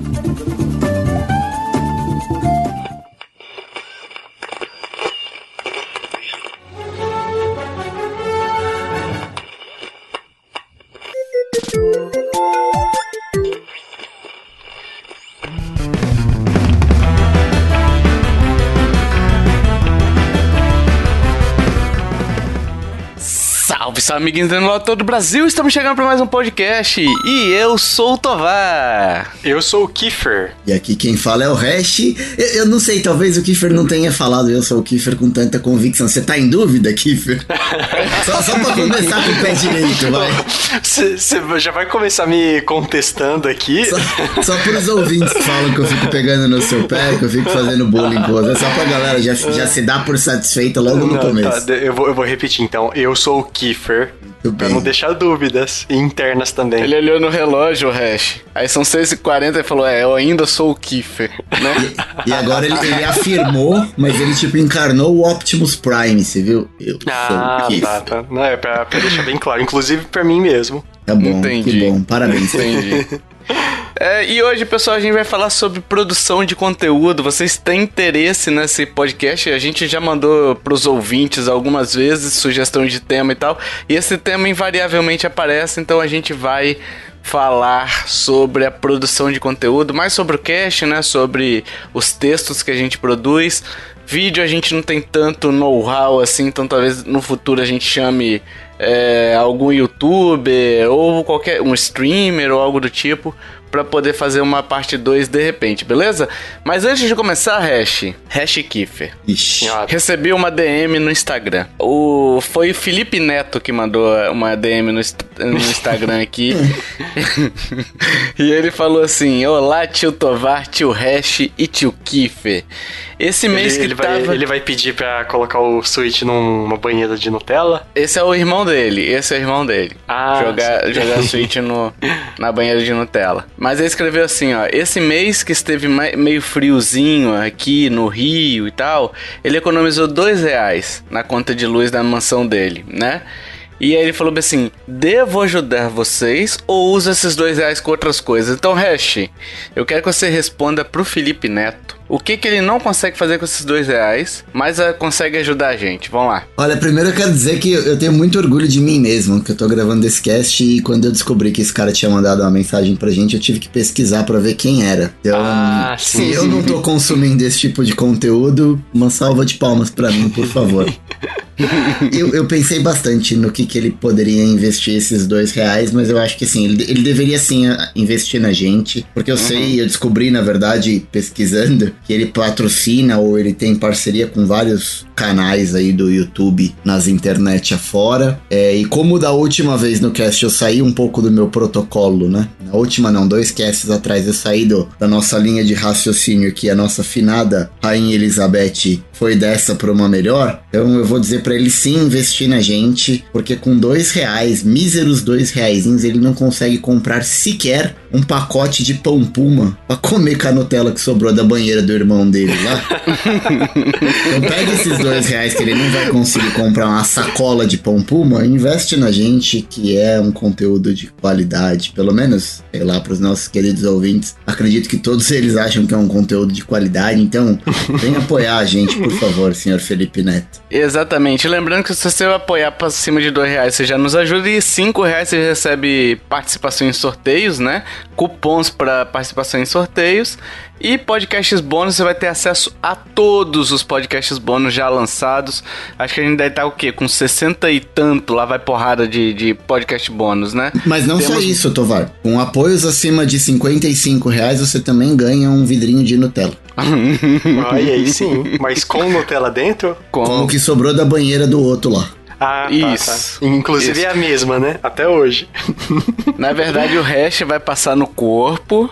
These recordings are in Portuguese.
Thank you. Amiguinhos do todo o Brasil, estamos chegando para mais um podcast e eu sou o Tovar. Eu sou o Kiefer. E aqui quem fala é o Hash. Eu, eu, não sei, talvez o Kiefer não tenha falado eu sou o Kiefer com tanta convicção. Você tá em dúvida, Kiefer? só, só pra começar com o pé direito, vai. Você já vai começar me contestando aqui? Só, só pros ouvintes que falam que eu fico pegando no seu pé, que eu fico fazendo bullying com você. Só pra galera já, já se dar por satisfeita logo no não, tá, começo. Tá, eu, vou, eu vou repetir então. Eu sou o Kiefer. Muito pra bem. não deixar dúvidas internas também. Ele olhou no relógio, o Hash. Aí são 6h40 e falou: É, eu ainda sou o Kiefer, né? e, e, agora ele, ele, afirmou, mas ele tipo encarnou o Optimus Prime, você viu? Eu ah, sou o tá, Kiefer. Tá, tá. Não, é pra, pra deixar bem claro, inclusive pra mim mesmo. Tá bom, Entendi. que bom. Parabéns. Entendi. É, e hoje, pessoal, a gente vai falar sobre produção de conteúdo. Vocês têm interesse nesse podcast? A gente já mandou pros ouvintes algumas vezes sugestão de tema e tal. E esse tema invariavelmente aparece, então a gente vai falar sobre a produção de conteúdo, mais sobre o cast, né? Sobre os textos que a gente produz. Vídeo a gente não tem tanto know-how assim, então talvez no futuro a gente chame é, algum youtuber ou qualquer um streamer ou algo do tipo para poder fazer uma parte 2 de repente, beleza? Mas antes de começar, Hash, Hash Kiffer. Ixi. Recebi uma DM no Instagram. O, foi o Felipe Neto que mandou uma DM no, no Instagram aqui. e ele falou assim: Olá, tio Tovar, tio Hash e tio Kiffer. Esse mês ele, que ele tava... vai, ele vai pedir pra colocar o Switch numa banheira de Nutella? Esse é o irmão dele, esse é o irmão dele. Ah, jogar, jogar Switch no, na banheira de Nutella. Mas ele escreveu assim, ó. Esse mês que esteve meio friozinho aqui no Rio e tal, ele economizou dois reais na conta de luz da mansão dele, né? E aí ele falou assim: devo ajudar vocês ou uso esses dois reais com outras coisas? Então, Hash, eu quero que você responda pro Felipe Neto. O que, que ele não consegue fazer com esses dois reais, mas uh, consegue ajudar a gente? Vamos lá. Olha, primeiro eu quero dizer que eu tenho muito orgulho de mim mesmo, que eu tô gravando esse cast e quando eu descobri que esse cara tinha mandado uma mensagem pra gente, eu tive que pesquisar para ver quem era. Então, ah, sim, se eu não tô consumindo esse tipo de conteúdo, uma salva de palmas para mim, por favor. eu, eu, pensei bastante no que, que ele poderia investir esses dois reais, mas eu acho que assim, ele, ele deveria sim investir na gente, porque eu uhum. sei, eu descobri na verdade pesquisando que ele patrocina ou ele tem parceria com vários canais aí do YouTube nas internet afora. É, e como da última vez no cast eu saí um pouco do meu protocolo, né? Na última não, dois casts atrás eu saí do, da nossa linha de raciocínio que a nossa finada Rainha Elizabeth foi dessa para uma melhor. Então eu vou dizer para ele sim investir na gente, porque com dois reais, míseros dois reaisinhos, ele não consegue comprar sequer um pacote de pão puma pra comer com a Nutella que sobrou da banheira do irmão dele lá. então pega esses dois reais que ele não vai conseguir comprar uma sacola de pão puma, investe na gente que é um conteúdo de qualidade, pelo menos, sei lá, pros nossos queridos ouvintes. Acredito que todos eles acham que é um conteúdo de qualidade, então vem apoiar a gente, por favor, senhor Felipe Neto. Exatamente. Lembrando que se você apoiar para cima de dois reais, você já nos ajuda e cinco reais você recebe participação em sorteios, né? Cupons para participação em sorteios e podcasts bônus, você vai ter acesso a todos os podcasts bônus já lançados. Acho que a gente deve estar o quê? Com 60 e tanto, lá vai porrada de, de podcast bônus, né? Mas não Temos... só isso, Tovar. Com apoios acima de 55 reais, você também ganha um vidrinho de Nutella. Aí, aí sim. Mas com Nutella dentro? Com... com o que sobrou da banheira do outro lá. Ah, tá, Isso. Tá. Inclusive Isso. é a mesma, né? Até hoje. Na verdade, o hash vai passar no corpo.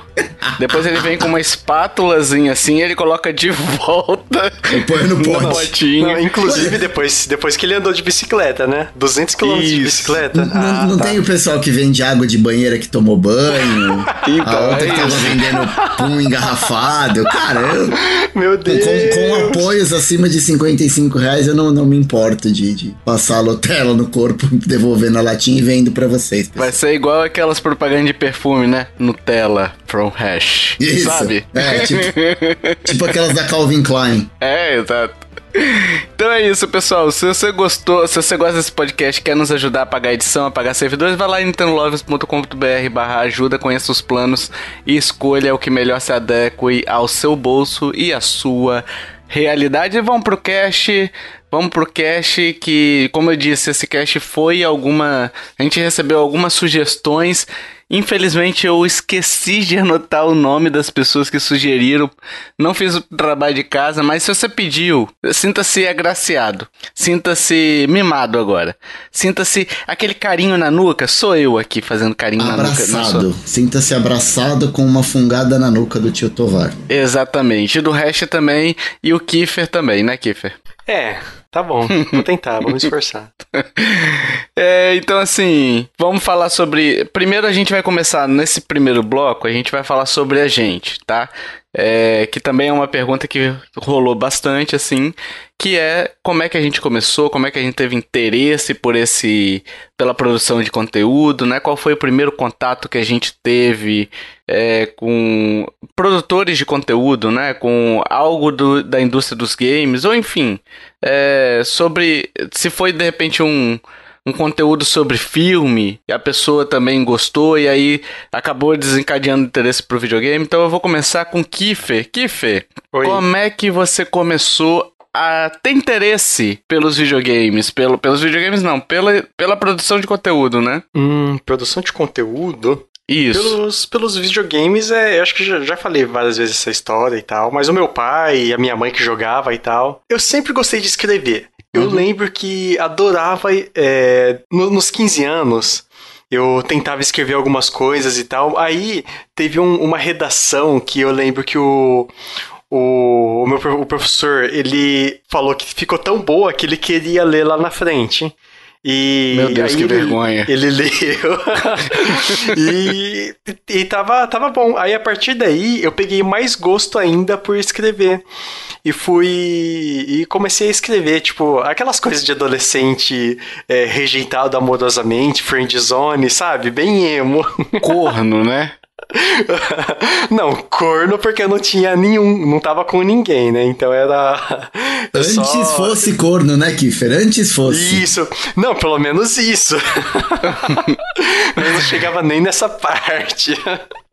Depois ele vem com uma espátulazinha assim, ele coloca de volta. E põe no pote. Não, inclusive, depois, depois que ele andou de bicicleta, né? 200 km de bicicleta. N ah, não tá. tem o pessoal que vende água de banheira que tomou banho. então, a outra é que tava vendendo pum engarrafado. Cara, eu, Meu Deus. Com, com apoios acima de 55 reais, eu não, não me importo de, de passar passar a Nutella no corpo, devolvendo a latinha e vendo pra vocês. Pessoal. Vai ser igual aquelas propagandas de perfume, né? Nutella from hash. Isso. Sabe? É, tipo, tipo aquelas da Calvin Klein. É, exato. Então é isso, pessoal. Se você gostou, se você gosta desse podcast quer nos ajudar a pagar edição, a pagar servidores, vai lá em nintendolovers.com.br barra ajuda, conheça os planos e escolha o que melhor se adeque ao seu bolso e à sua realidade. Vamos pro cash. Vamos pro cache que, como eu disse, esse cache foi alguma. A gente recebeu algumas sugestões. Infelizmente eu esqueci de anotar o nome das pessoas que sugeriram. Não fiz o trabalho de casa, mas se você pediu, sinta-se agraciado. Sinta-se mimado agora. Sinta-se aquele carinho na nuca. Sou eu aqui fazendo carinho abraçado. na nuca. Abraçado. Sinta-se abraçado com uma fungada na nuca do tio Tovar. Exatamente. Do resto também. E o Kiefer também, né, Kiefer? É, tá bom. Vou tentar, vamos esforçar. é, então, assim, vamos falar sobre. Primeiro, a gente vai começar nesse primeiro bloco, a gente vai falar sobre a gente, tá? É, que também é uma pergunta que rolou bastante, assim, que é como é que a gente começou, como é que a gente teve interesse por esse, pela produção de conteúdo, né? Qual foi o primeiro contato que a gente teve é, com produtores de conteúdo, né? Com algo do, da indústria dos games, ou enfim, é, sobre se foi de repente um um conteúdo sobre filme e a pessoa também gostou e aí acabou desencadeando interesse pro videogame. Então eu vou começar com Kiffer. Kiffer, Oi. como é que você começou a ter interesse pelos videogames? Pelo, pelos videogames não, pela, pela produção de conteúdo, né? Hum, produção de conteúdo? Isso. Pelos, pelos videogames, é, eu acho que já, já falei várias vezes essa história e tal, mas o meu pai e a minha mãe que jogava e tal, eu sempre gostei de escrever. Eu uhum. lembro que adorava, é, no, nos 15 anos, eu tentava escrever algumas coisas e tal. Aí teve um, uma redação que eu lembro que o, o, o meu o professor ele falou que ficou tão boa que ele queria ler lá na frente. E Meu Deus, que ele, vergonha. Ele leu. e, e tava, tava bom. Aí a partir daí eu peguei mais gosto ainda por escrever. E fui. E comecei a escrever, tipo, aquelas coisas de adolescente é, rejeitado amorosamente, friend zone, sabe? Bem emo. Corno, né? não, corno porque eu não tinha nenhum, não tava com ninguém, né? Então era. Antes só... fosse corno, né, Kiffer? Antes fosse. Isso. Não, pelo menos isso. Mas não chegava nem nessa parte.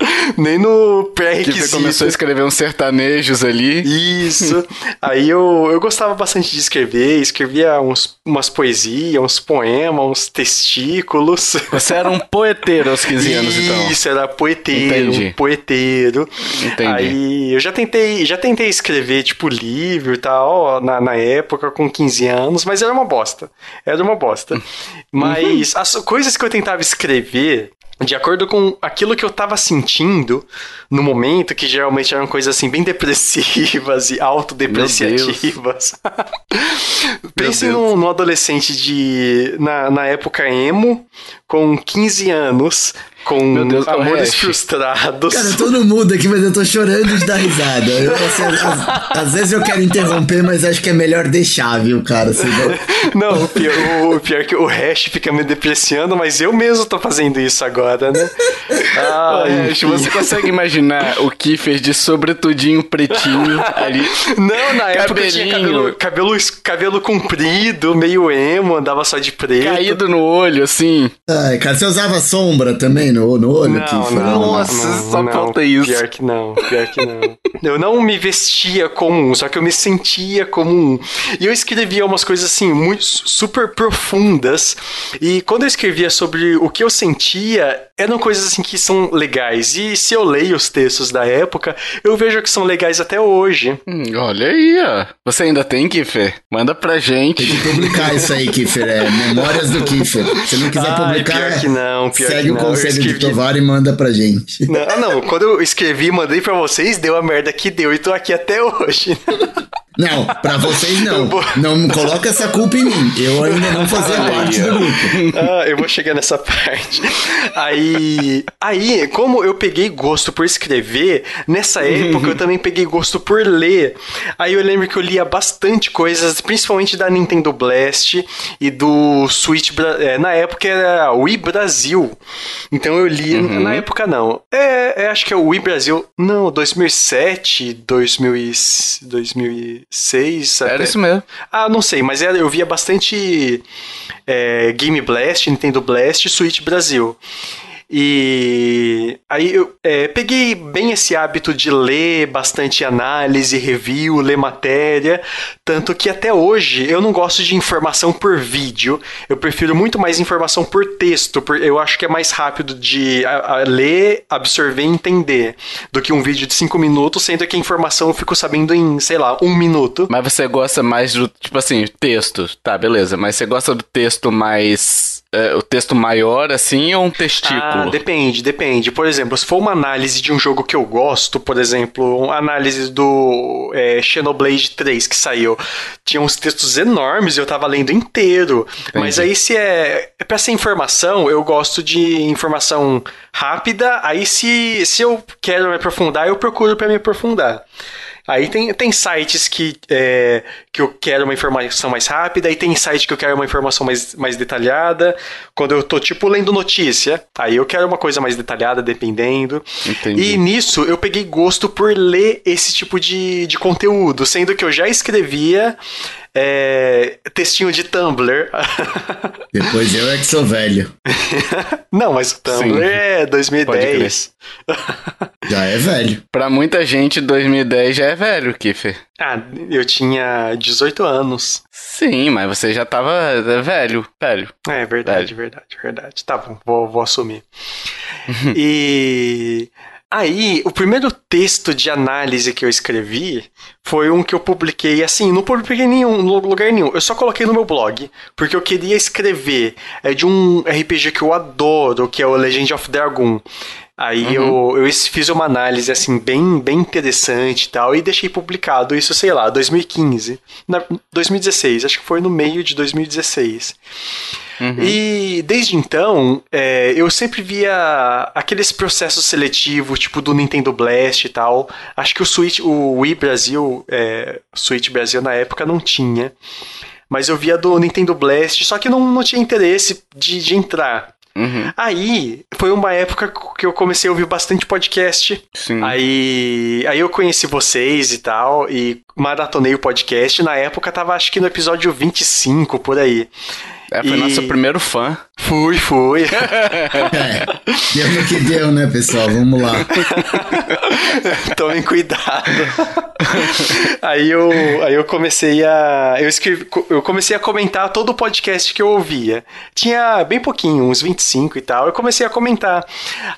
nem no pré-requisito. Você começou a escrever uns sertanejos ali. Isso. Aí eu, eu gostava bastante de escrever, escrevia uns, umas poesias, uns poemas, uns testículos. Você era um poeteiro aos 15 anos, então. Isso, era poeteiro, Entendi. poeteiro. Entendi. Aí eu já tentei, já tentei escrever, tipo, livro e tal, na, na época, com 15 anos, mas era uma bosta. Era uma bosta. Mas uhum. as coisas que eu tentava escrever, de acordo com aquilo que eu tava sentindo no momento, que geralmente eram coisas assim bem depressivas e autodepreciativas. Pense num, num, adolescente de na, na época emo, com 15 anos, com Meu Deus, amores frustrados. Cara, no mudo aqui, mas eu tô chorando de dar risada. Eu, assim, às, às, vezes eu quero interromper, mas acho que é melhor deixar, viu, cara? Assim, não, o pior, o, o pior é que o Hash fica me depreciando, mas eu mesmo tô fazendo isso agora, né? Ah, Hash, você consegue imaginar o Kiefer de sobretudinho pretinho ali? Não, na época eu tinha cabelo, cabelo, cabelo comprido, meio emo, andava só de preto. Caído no olho, assim. Ai, cara, você usava sombra também? No, no olho não, aqui. Não, Nossa, não, só não, falta isso. Pior que não, pior que não. eu não me vestia como um, só que eu me sentia como um. E eu escrevia umas coisas assim, muito super profundas. E quando eu escrevia sobre o que eu sentia, eram coisas assim que são legais. E se eu leio os textos da época, eu vejo que são legais até hoje. Hum, olha aí, ó. Você ainda tem, Kiffer? Manda pra gente. Tem que publicar isso aí, Kiffer. É Memórias do Kiffer. Se não quiser publicar, pior que não, pior segue que o conselho de Tovar e manda pra gente. Não, não, quando eu escrevi, mandei pra vocês, deu a merda que deu e tô aqui até hoje. Não, pra vocês não. Não coloca essa culpa em mim. Eu ainda não fazia parte do grupo. Ah, eu vou chegar nessa parte. Aí, aí, como eu peguei gosto por escrever, nessa época eu também peguei gosto por ler. Aí eu lembro que eu lia bastante coisas, principalmente da Nintendo Blast e do Switch. É, na época era Wii Brasil. Então eu li. Uhum. Na época não. É, é, acho que é o Wii Brasil. Não, 2007, 2000, 2006. Era até. isso mesmo. Ah, não sei, mas eu via bastante é, Game Blast, Nintendo Blast e Switch Brasil. E aí eu é, peguei bem esse hábito de ler bastante análise, review, ler matéria, tanto que até hoje eu não gosto de informação por vídeo, eu prefiro muito mais informação por texto, porque eu acho que é mais rápido de a, a ler, absorver e entender do que um vídeo de cinco minutos, sendo que a informação eu fico sabendo em, sei lá, um minuto. Mas você gosta mais do, tipo assim, texto, tá, beleza, mas você gosta do texto mais é, o texto maior, assim, ou um testículo? Ah, depende, depende. Por exemplo, se for uma análise de um jogo que eu gosto, por exemplo, uma análise do é, Xenoblade 3 que saiu, tinha uns textos enormes e eu tava lendo inteiro. Entendi. Mas aí, se é, é pra ser informação, eu gosto de informação rápida. Aí, se, se eu quero me aprofundar, eu procuro para me aprofundar. Aí tem, tem sites que, é, que eu quero uma informação mais rápida, aí tem site que eu quero uma informação mais, mais detalhada. Quando eu tô, tipo, lendo notícia, aí eu quero uma coisa mais detalhada, dependendo. Entendi. E nisso eu peguei gosto por ler esse tipo de, de conteúdo, sendo que eu já escrevia é, textinho de Tumblr. Depois eu é que sou velho. Não, mas o Tumblr Sim. é 2010. Já é velho. Pra muita gente, 2010 já é velho, Kiffer. Ah, eu tinha 18 anos. Sim, mas você já tava é, velho, velho. É verdade, velho. verdade, verdade. Tá bom, vou, vou assumir. e Aí, o primeiro texto de análise que eu escrevi foi um que eu publiquei assim, não publiquei em nenhum lugar nenhum, eu só coloquei no meu blog, porque eu queria escrever é de um RPG que eu adoro, que é o Legend of Dragon. Aí uhum. eu, eu fiz uma análise assim bem, bem interessante e tal, e deixei publicado isso, sei lá, 2015, na, 2016, acho que foi no meio de 2016. Uhum. E desde então, é, eu sempre via aqueles processos seletivos, tipo do Nintendo Blast e tal. Acho que o Switch, o Wii Brasil, é, Switch Brasil na época não tinha. Mas eu via do Nintendo Blast, só que não, não tinha interesse de, de entrar. Uhum. Aí, foi uma época que eu comecei a ouvir bastante podcast. Sim. Aí, aí eu conheci vocês e tal, e maratonei o podcast. Na época tava acho que no episódio 25, por aí. É, foi e... nosso primeiro fã. Fui, fui. é, deu no que deu, né, pessoal? Vamos lá. Tomem cuidado. aí eu, aí eu comecei a. Eu, escrevi, eu comecei a comentar todo o podcast que eu ouvia. Tinha bem pouquinho, uns 25 e tal. Eu comecei a comentar.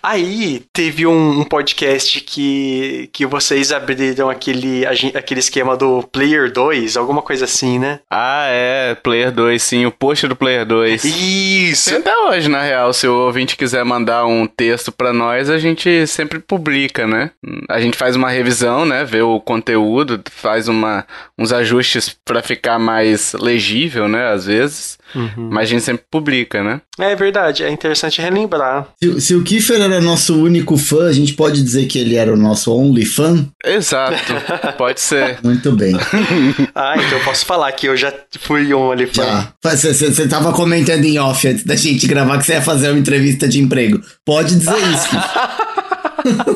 Aí teve um, um podcast que, que vocês abriram aquele, aquele esquema do Player 2, alguma coisa assim, né? Ah, é, Player 2, sim. O post do Player 2. Isso! Até hoje, na real, se o ouvinte quiser mandar um texto para nós, a gente sempre publica, né? A gente faz uma revisão, né? Vê o conteúdo, faz uma, uns ajustes para ficar mais legível, né? Às vezes. Uhum. Mas a gente sempre publica, né? É verdade, é interessante relembrar. Se, se, o Kiefer era nosso único fã, a gente pode dizer que ele era o nosso only fã? Exato, pode ser. Muito bem. ah, então eu posso falar que eu já fui um only fã. Você tava comentando em off antes da gente gravar que você ia fazer uma entrevista de emprego. Pode dizer isso.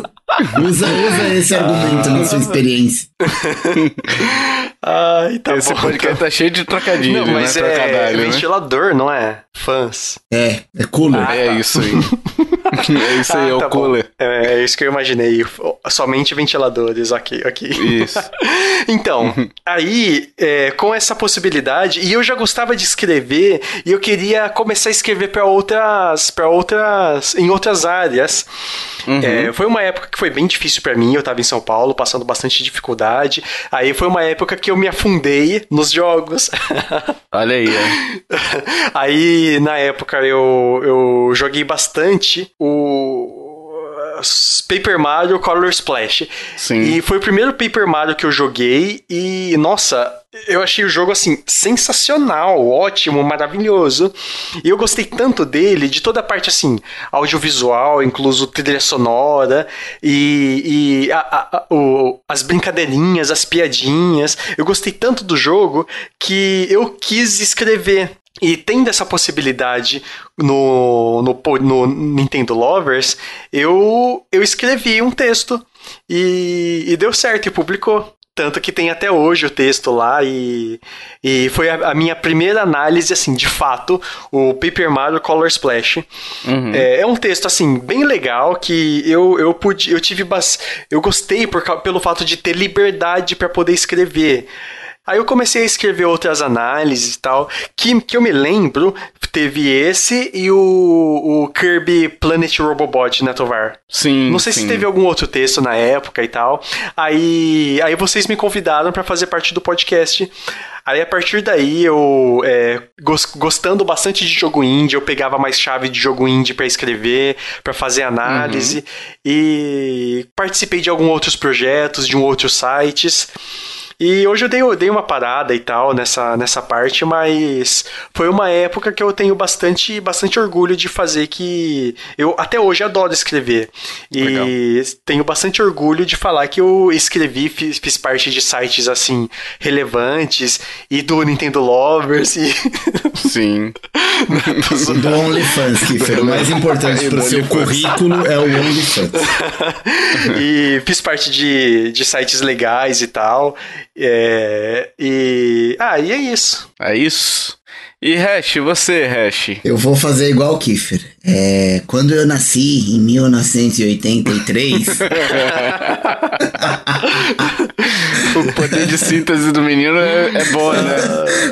usa, usa esse argumento na sua experiência. Ai, tá Esse bom, podcast tá. tá cheio de trocadilho, não, mas né? É, é ventilador, não é? Fãs. É, é cooler. Ah, é tá. isso aí. é isso aí, ah, é o tá cooler. É, é, isso que eu imaginei. Somente ventiladores, ok, ok. Isso. então, aí, é, com essa possibilidade, e eu já gostava de escrever, e eu queria começar a escrever para outras, para outras, em outras áreas. Uhum. É, foi uma época que foi bem difícil para mim, eu tava em São Paulo, passando bastante dificuldade. Aí foi uma época que eu me afundei nos jogos. Olha aí. É. Aí, na época, eu, eu joguei bastante o Paper Mario Color Splash. Sim. E foi o primeiro Paper Mario que eu joguei e, nossa, eu achei o jogo assim sensacional, ótimo, maravilhoso. E eu gostei tanto dele, de toda a parte assim, audiovisual, incluso trilha sonora e, e a, a, o, as brincadeirinhas, as piadinhas. Eu gostei tanto do jogo que eu quis escrever e tendo essa possibilidade no, no, no, Nintendo Lovers, eu, eu escrevi um texto e, e deu certo e publicou. Tanto que tem até hoje o texto lá e, e foi a, a minha primeira análise, assim, de fato, o Paper Mario Color Splash. Uhum. É, é, um texto, assim, bem legal que eu, eu pude, eu tive, eu gostei por, pelo fato de ter liberdade para poder escrever. Aí eu comecei a escrever outras análises e tal, que, que eu me lembro, teve esse e o, o Kirby Planet Robobot, né, Tovar? Sim. Não sei sim. se teve algum outro texto na época e tal. Aí, aí vocês me convidaram para fazer parte do podcast. Aí a partir daí eu, é, gostando bastante de jogo indie, eu pegava mais chave de jogo indie para escrever, para fazer análise uhum. e participei de alguns outros projetos, de um outros sites. E hoje eu dei, eu dei uma parada e tal nessa, nessa parte, mas foi uma época que eu tenho bastante, bastante orgulho de fazer que eu até hoje adoro escrever. E Legal. tenho bastante orgulho de falar que eu escrevi, fiz, fiz parte de sites assim relevantes e do Nintendo Lovers e Sim. do OnlyFans, que foi o mais importante para o seu currículo é o OnlyFans. e fiz parte de, de sites legais e tal. É, e. Ah, e é isso. É isso. E Hash, você, Hash? Eu vou fazer igual o Kiefer. É, quando eu nasci, em 1983. o poder de síntese do menino é, é bom, né?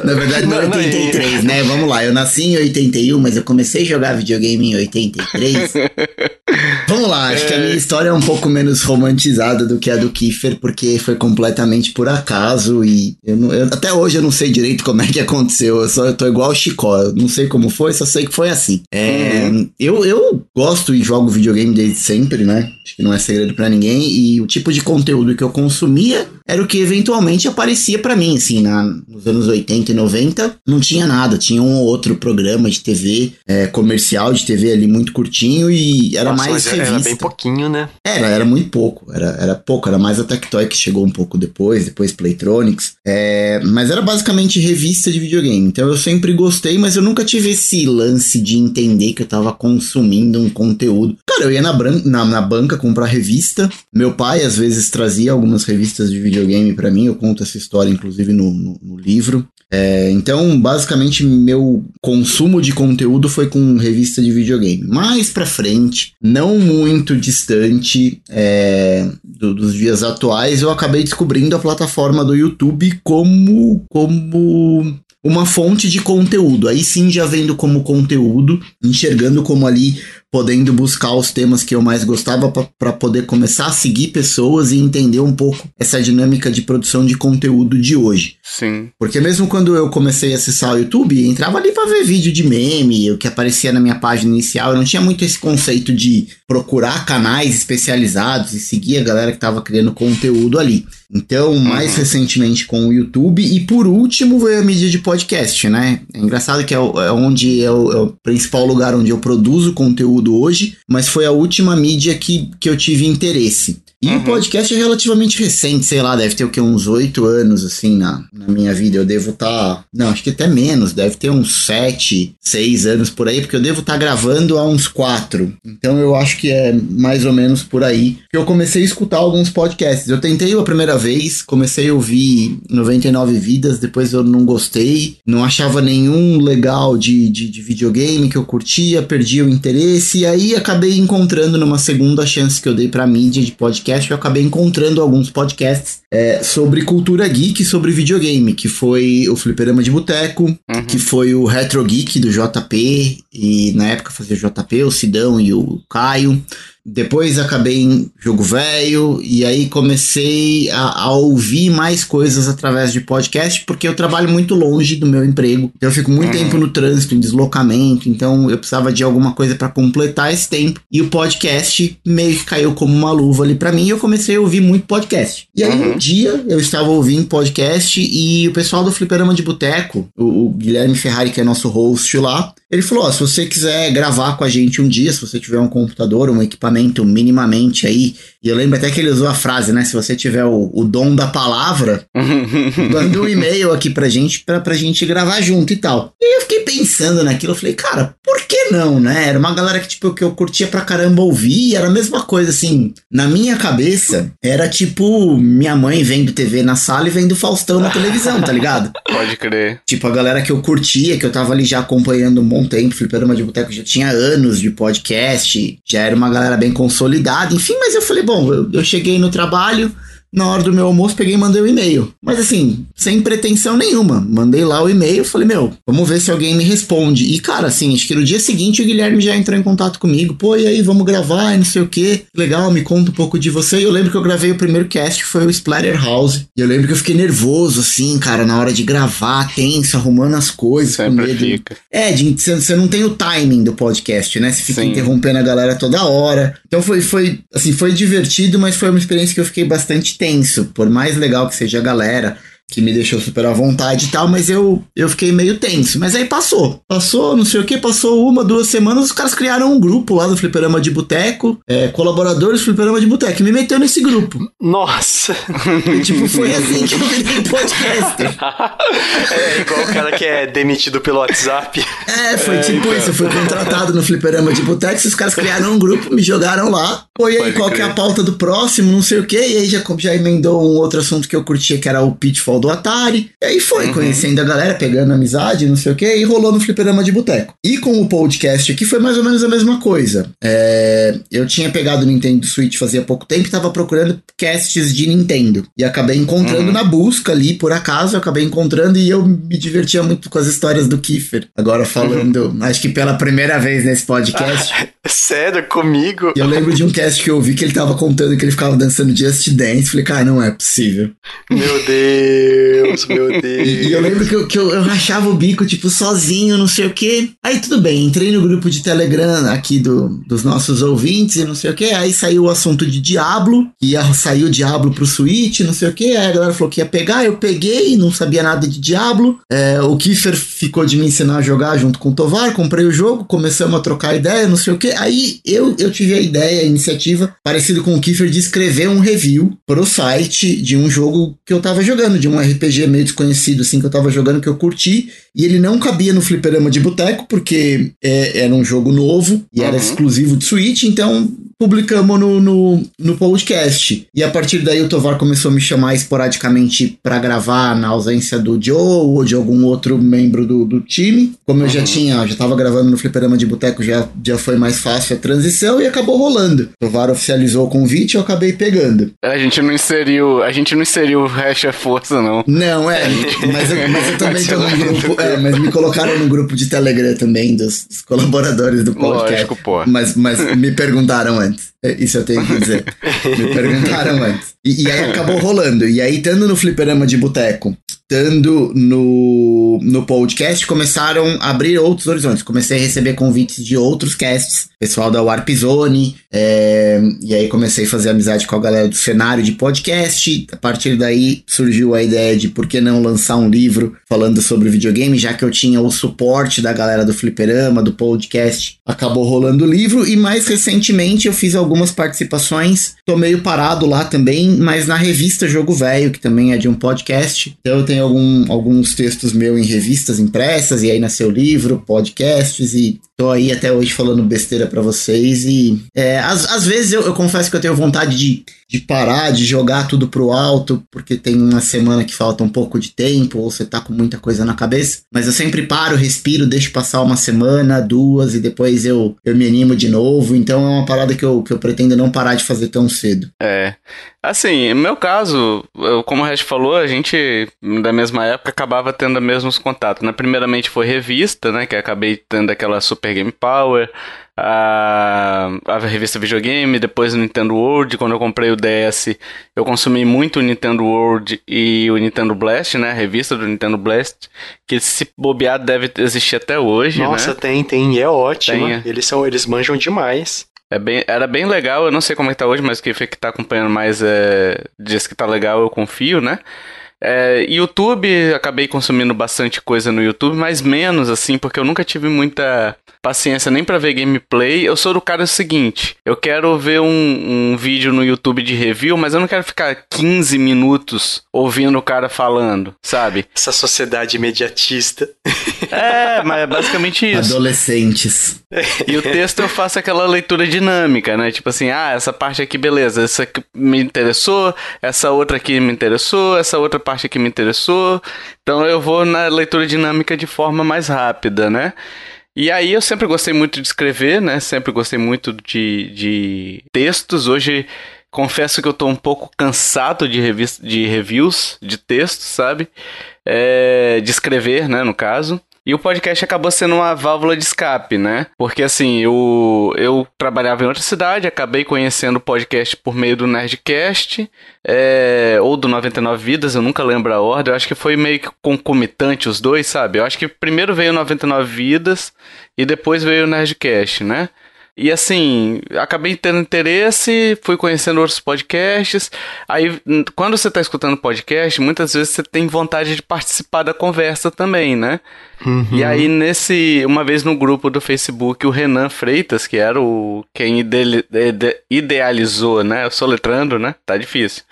Na verdade, não, é 83, né? Vamos lá, eu nasci em 81, mas eu comecei a jogar videogame em 83. Vamos lá, acho é... que a minha história é um pouco menos romantizada do que a do Kiefer, porque foi completamente por acaso e eu não, eu, até hoje eu não sei direito como é que aconteceu. Eu só eu tô igual o Chicó, eu não sei como foi, só sei que foi assim. É, uhum. Eu, eu gosto e jogo videogame desde sempre, né? Acho que não é segredo para ninguém. E o tipo de conteúdo que eu consumia era o que eventualmente aparecia para mim, assim, na, nos anos 80 e 90, não tinha nada, tinha um ou outro programa de TV, é, comercial de TV ali muito curtinho e era Nossa, mais revista. Era bem pouquinho, né? Era, era muito pouco, era, era pouco, era mais a Tectoy que chegou um pouco depois, depois Playtronics, é, mas era basicamente revista de videogame, então eu sempre gostei, mas eu nunca tive esse lance de entender que eu tava consumindo um conteúdo. Cara, eu ia na, na, na banca comprar revista, meu pai às vezes trazia algumas revistas de videogame para mim. Eu conto essa história, inclusive, no, no, no livro. É, então, basicamente, meu consumo de conteúdo foi com revista de videogame. Mais pra frente, não muito distante é, do, dos dias atuais, eu acabei descobrindo a plataforma do YouTube como, como uma fonte de conteúdo. Aí sim, já vendo como conteúdo, enxergando como ali podendo buscar os temas que eu mais gostava para poder começar a seguir pessoas e entender um pouco essa dinâmica de produção de conteúdo de hoje. Sim. Porque mesmo quando eu comecei a acessar o YouTube, entrava ali para ver vídeo de meme, o que aparecia na minha página inicial, eu não tinha muito esse conceito de procurar canais especializados e seguir a galera que estava criando conteúdo ali. Então, mais uhum. recentemente com o YouTube e por último veio a mídia de podcast, né? É engraçado que é, é onde é o, é o principal lugar onde eu produzo conteúdo conteúdo hoje, mas foi a última mídia que, que eu tive interesse. E uhum. o podcast é relativamente recente, sei lá, deve ter o que, uns oito anos, assim, na, na minha vida. Eu devo estar. Tá, não, acho que até menos, deve ter uns sete, seis anos por aí, porque eu devo estar tá gravando há uns quatro. Então eu acho que é mais ou menos por aí que eu comecei a escutar alguns podcasts. Eu tentei a primeira vez, comecei a ouvir 99 Vidas, depois eu não gostei, não achava nenhum legal de, de, de videogame que eu curtia, perdi o interesse, e aí acabei encontrando numa segunda chance que eu dei pra mídia de podcast podcast, eu acabei encontrando alguns podcasts é, sobre cultura geek, sobre videogame, que foi o Fliperama de Boteco, uhum. que foi o Retro Geek do JP, e na época fazia o JP, o Sidão e o Caio. Depois acabei em jogo velho, e aí comecei a, a, ouvir mais coisas através de podcast, porque eu trabalho muito longe do meu emprego. Então eu fico muito uhum. tempo no trânsito, em deslocamento, então eu precisava de alguma coisa para completar esse tempo. E o podcast meio que caiu como uma luva ali para mim, e eu comecei a ouvir muito podcast. E aí uhum. um dia eu estava ouvindo podcast e o pessoal do Fliperama de Boteco, o, o Guilherme Ferrari, que é nosso host lá, ele falou: ó, se você quiser gravar com a gente um dia, se você tiver um computador, um equipamento minimamente aí, e eu lembro até que ele usou a frase, né? Se você tiver o, o dom da palavra, manda um e-mail aqui pra gente, pra, pra gente gravar junto e tal. E eu fiquei pensando naquilo, eu falei, cara, por que não, né? Era uma galera que, tipo, que eu curtia pra caramba ouvir, era a mesma coisa, assim, na minha cabeça, era tipo minha mãe vendo TV na sala e vendo Faustão na televisão, tá ligado? Pode crer. Tipo, a galera que eu curtia, que eu tava ali já acompanhando um bom tempo, Fliperama de Boteco já tinha anos de podcast, já era uma galera bem consolidada, enfim, mas eu falei, bom, eu, eu cheguei no trabalho, na hora do meu almoço, peguei e mandei o um e-mail. Mas assim, sem pretensão nenhuma. Mandei lá o e-mail, falei, meu, vamos ver se alguém me responde. E cara, assim, acho que no dia seguinte o Guilherme já entrou em contato comigo. Pô, e aí, vamos gravar e não sei o que. Legal, me conta um pouco de você. E eu lembro que eu gravei o primeiro cast, que foi o Splatterhouse. E eu lembro que eu fiquei nervoso, assim, cara, na hora de gravar, tenso, arrumando as coisas. Sempre com medo. Fica. É, você não tem o timing do podcast, né? Você fica Sim. interrompendo a galera toda hora. Então foi, foi, assim, foi divertido, mas foi uma experiência que eu fiquei bastante tenso. Por mais legal que seja a galera, que me deixou super à vontade e tal, mas eu, eu fiquei meio tenso. Mas aí passou. Passou, não sei o que, passou uma, duas semanas, os caras criaram um grupo lá do Fliperama de Boteco, é, colaboradores do Fliperama de Boteco, e me meteu nesse grupo. Nossa! E, tipo, foi assim que eu virei podcaster. é igual o cara que é demitido pelo WhatsApp. É, foi é, tipo então. isso, eu fui contratado no Fliperama de Boteco, os caras criaram um grupo, me jogaram lá. E aí, qual que é a pauta do próximo, não sei o que, e aí já, já emendou um outro assunto que eu curtia, que era o Pitfall do Atari. E aí foi, uhum. conhecendo a galera, pegando amizade, não sei o que, e rolou no fliperama de boteco. E com o podcast aqui foi mais ou menos a mesma coisa. É, eu tinha pegado o Nintendo Switch fazia pouco tempo e tava procurando casts de Nintendo. E acabei encontrando uhum. na busca ali, por acaso, eu acabei encontrando e eu me divertia muito com as histórias do Kiefer. Agora falando, uhum. acho que pela primeira vez nesse podcast. Ah, sério, comigo? Eu lembro de um cast que eu vi que ele tava contando que ele ficava dançando Just Dance. Falei, cara, não é possível. Meu Deus. Deus, meu Deus. E eu lembro que, eu, que eu, eu rachava o bico, tipo, sozinho, não sei o quê. Aí tudo bem, entrei no grupo de Telegram aqui do, dos nossos ouvintes e não sei o quê. Aí saiu o assunto de Diablo, ia sair o Diablo pro Switch, não sei o quê. Aí a galera falou que ia pegar, eu peguei, não sabia nada de Diablo. É, o Kiefer ficou de me ensinar a jogar junto com o Tovar, comprei o jogo, começamos a trocar ideia, não sei o quê. Aí eu, eu tive a ideia, a iniciativa, parecido com o Kiefer, de escrever um review pro site de um jogo que eu tava jogando, de um RPG meio desconhecido, assim, que eu tava jogando, que eu curti, e ele não cabia no fliperama de boteco, porque é, era um jogo novo e uhum. era exclusivo de Switch, então publicamos no, no, no, podcast. E a partir daí o Tovar começou a me chamar esporadicamente para gravar na ausência do Joe ou de algum outro membro do, do time. Como eu uhum. já tinha, já tava gravando no Fliperama de Boteco, já, já foi mais fácil a transição e acabou rolando. O Tovar oficializou o convite e eu acabei pegando. A gente não inseriu, a gente não inseriu o Hash é Força, não. Não, é, mas eu, mas eu também tô no grupo, é, mas me colocaram no grupo de Telegram também, dos, dos colaboradores do podcast. Lógico, pô. Mas, mas me perguntaram antes. É, isso eu tenho que dizer. Me perguntaram antes. E, e, aí acabou rolando. E aí, estando no fliperama de boteco, estando no, no podcast, começaram a abrir outros horizontes. Comecei a receber convites de outros casts, pessoal da Warp Zone, é, e aí comecei a fazer amizade com a galera do cenário de podcast. A partir daí surgiu a ideia de por que não lançar um livro falando sobre videogame, já que eu tinha o suporte da galera do fliperama, do podcast. Acabou rolando o livro, e mais recentemente eu fiz algumas participações. Tô meio parado lá também, mas na revista Jogo Velho, que também é de um podcast. Então eu tenho algum, alguns textos meus em revistas impressas, e aí nasceu livro, podcasts, e tô aí até hoje falando besteira para vocês. E é, às, às vezes eu, eu confesso que eu tenho vontade de de parar, de jogar tudo pro alto, porque tem uma semana que falta um pouco de tempo, ou você tá com muita coisa na cabeça. Mas eu sempre paro, respiro, deixo passar uma semana, duas, e depois eu, eu me animo de novo. Então é uma parada que eu, que eu pretendo não parar de fazer tão cedo. É. Assim, no meu caso, eu, como o Hash falou, a gente da mesma época, acabava tendo mesmos contatos. Né? Primeiramente foi revista, né? Que acabei tendo aquela Super Game Power, a, a revista videogame, depois o Nintendo World. Quando eu comprei o DS, eu consumi muito o Nintendo World e o Nintendo Blast, né? A revista do Nintendo Blast, que se bobear deve existir até hoje. Nossa, né? tem, tem, e é ótimo. É. Eles são, eles manjam demais. É bem, era bem legal, eu não sei como é que tá hoje, mas quem que tá acompanhando mais é, diz que tá legal, eu confio, né? É, YouTube, acabei consumindo bastante coisa no YouTube, mas menos assim, porque eu nunca tive muita paciência nem para ver gameplay. Eu sou do cara seguinte: eu quero ver um, um, vídeo no YouTube de review, mas eu não quero ficar 15 minutos ouvindo o cara falando, sabe? Essa sociedade imediatista. É, mas é basicamente isso. Adolescentes. E o texto eu faço aquela leitura dinâmica, né? Tipo assim, ah, essa parte aqui, beleza, essa aqui me interessou, essa outra aqui me interessou, essa outra parte aqui me interessou. Então eu vou na leitura dinâmica de forma mais rápida, né? E aí eu sempre gostei muito de escrever, né? Sempre gostei muito de, de textos. Hoje confesso que eu tô um pouco cansado de, revista, de reviews de textos, sabe? É, de escrever, né, no caso. E o podcast acabou sendo uma válvula de escape, né? Porque assim, eu, eu trabalhava em outra cidade, acabei conhecendo o podcast por meio do Nerdcast, é, ou do 99 Vidas, eu nunca lembro a ordem. Eu acho que foi meio que concomitante os dois, sabe? Eu acho que primeiro veio 99 Vidas e depois veio o Nerdcast, né? E assim, acabei tendo interesse, fui conhecendo outros podcasts. Aí, quando você está escutando podcast, muitas vezes você tem vontade de participar da conversa também, né? Uhum. E aí, nesse. Uma vez no grupo do Facebook, o Renan Freitas, que era o quem idealizou, né? Soletrando, né? Tá difícil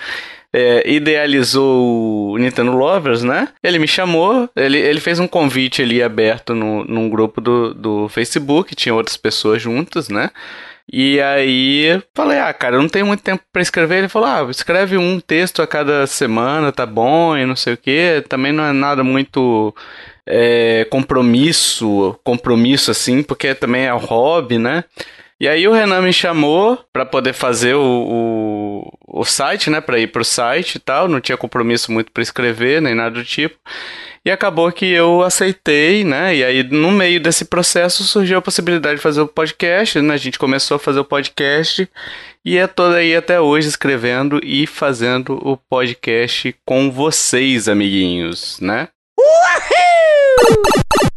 é, idealizou o Nintendo Lovers, né? Ele me chamou, ele, ele fez um convite ali aberto no, num grupo do, do Facebook, tinha outras pessoas juntas, né? E aí falei, ah, cara, eu não tenho muito tempo para escrever. Ele falou, ah, escreve um texto a cada semana, tá bom, e não sei o que. Também não é nada muito é, compromisso, compromisso assim, porque também é hobby, né? E aí o Renan me chamou para poder fazer o, o, o, site, né? Para ir pro site e tal. Não tinha compromisso muito para escrever, nem nada do tipo. E acabou que eu aceitei, né? E aí, no meio desse processo, surgiu a possibilidade de fazer o podcast, né? A gente começou a fazer o podcast e é toda aí até hoje escrevendo e fazendo o podcast com vocês, amiguinhos, né? Uhul!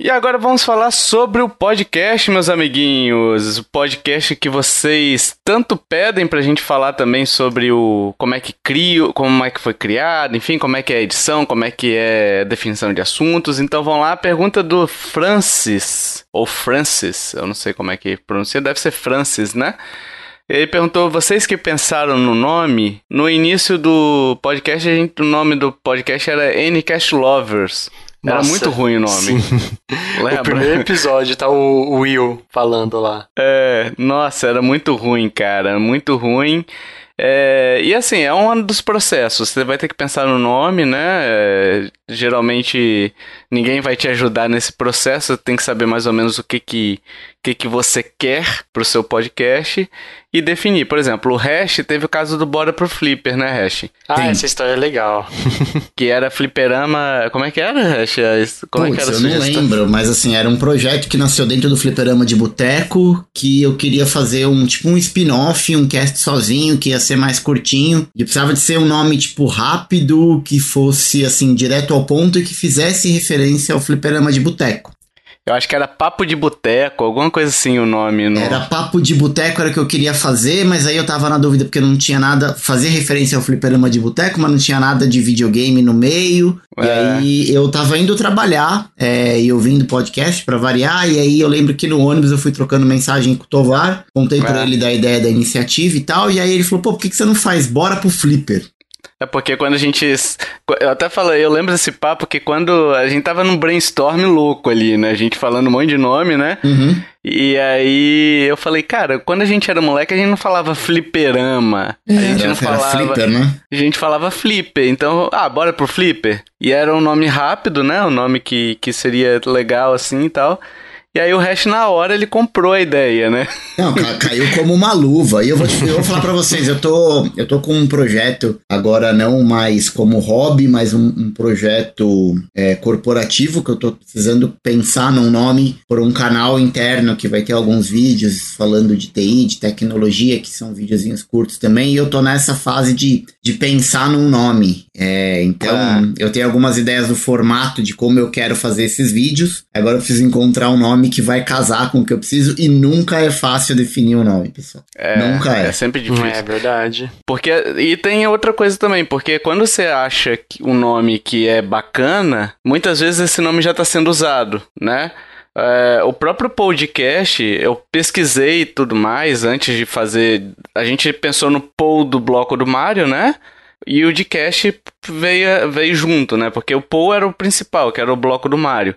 E agora vamos falar sobre o podcast, meus amiguinhos. O podcast que vocês tanto pedem pra gente falar também sobre o como é que cria, como é que foi criado, enfim, como é que é a edição, como é que é a definição de assuntos. Então vamos lá, pergunta do Francis, ou Francis, eu não sei como é que pronuncia, deve ser Francis, né? Ele perguntou: vocês que pensaram no nome? No início do podcast, gente, o nome do podcast era Ncast Lovers. Era muito ruim o nome. o primeiro episódio tá o Will falando lá. É, nossa, era muito ruim, cara. Muito ruim. É, e assim, é um dos processos. Você vai ter que pensar no nome, né? É, geralmente ninguém vai te ajudar nesse processo. Tem que saber mais ou menos o que que, que, que você quer pro seu podcast e definir. Por exemplo, o Hash teve o caso do Bora pro Flipper, né, Hash? Ah, Sim. essa história é legal. que era fliperama. Como é que era, Hash? Como Puts, é que era a eu não lembro, mas assim, era um projeto que nasceu dentro do fliperama de boteco, que eu queria fazer um tipo um spin-off, um cast sozinho, que ia ser mais curtinho. E precisava de ser um nome, tipo, rápido, que fosse assim, direto ao ponto e que fizesse referência ao fliperama de boteco. Eu acho que era Papo de Boteco, alguma coisa assim o nome. No... Era Papo de Boteco, era o que eu queria fazer, mas aí eu tava na dúvida porque não tinha nada. Fazer referência ao fliperama de boteco, mas não tinha nada de videogame no meio. É. E aí eu tava indo trabalhar é, e ouvindo podcast para variar. E aí eu lembro que no ônibus eu fui trocando mensagem com o Tovar, contei é. pra ele da ideia da iniciativa e tal. E aí ele falou: pô, por que, que você não faz? Bora pro Flipper. É porque quando a gente. Eu até falei, eu lembro desse papo que quando a gente tava num brainstorm louco ali, né? A gente falando um monte de nome, né? Uhum. E aí eu falei, cara, quando a gente era moleque, a gente não falava fliperama. A é, gente não falava. Flipper, né? A gente falava flipper. Então, ah, bora pro flipper. E era um nome rápido, né? Um nome que, que seria legal assim e tal. E aí o Hash, na hora, ele comprou a ideia, né? Não, caiu como uma luva. E eu vou, te, eu vou falar pra vocês, eu tô, eu tô com um projeto, agora não mais como hobby, mas um, um projeto é, corporativo, que eu tô precisando pensar num nome por um canal interno que vai ter alguns vídeos falando de TI, de tecnologia, que são videozinhos curtos também. E eu tô nessa fase de, de pensar num nome. É, então, ah. eu tenho algumas ideias do formato de como eu quero fazer esses vídeos. Agora eu preciso encontrar um nome que vai casar com o que eu preciso e nunca é fácil definir o um nome, pessoal. É, nunca é. É sempre difícil. É verdade. Porque e tem outra coisa também, porque quando você acha um nome que é bacana, muitas vezes esse nome já está sendo usado, né? É, o próprio podcast, eu pesquisei e tudo mais antes de fazer. A gente pensou no Paul do bloco do Mario, né? E o de Cash veio, veio junto, né? Porque o Paul era o principal, que era o bloco do Mario.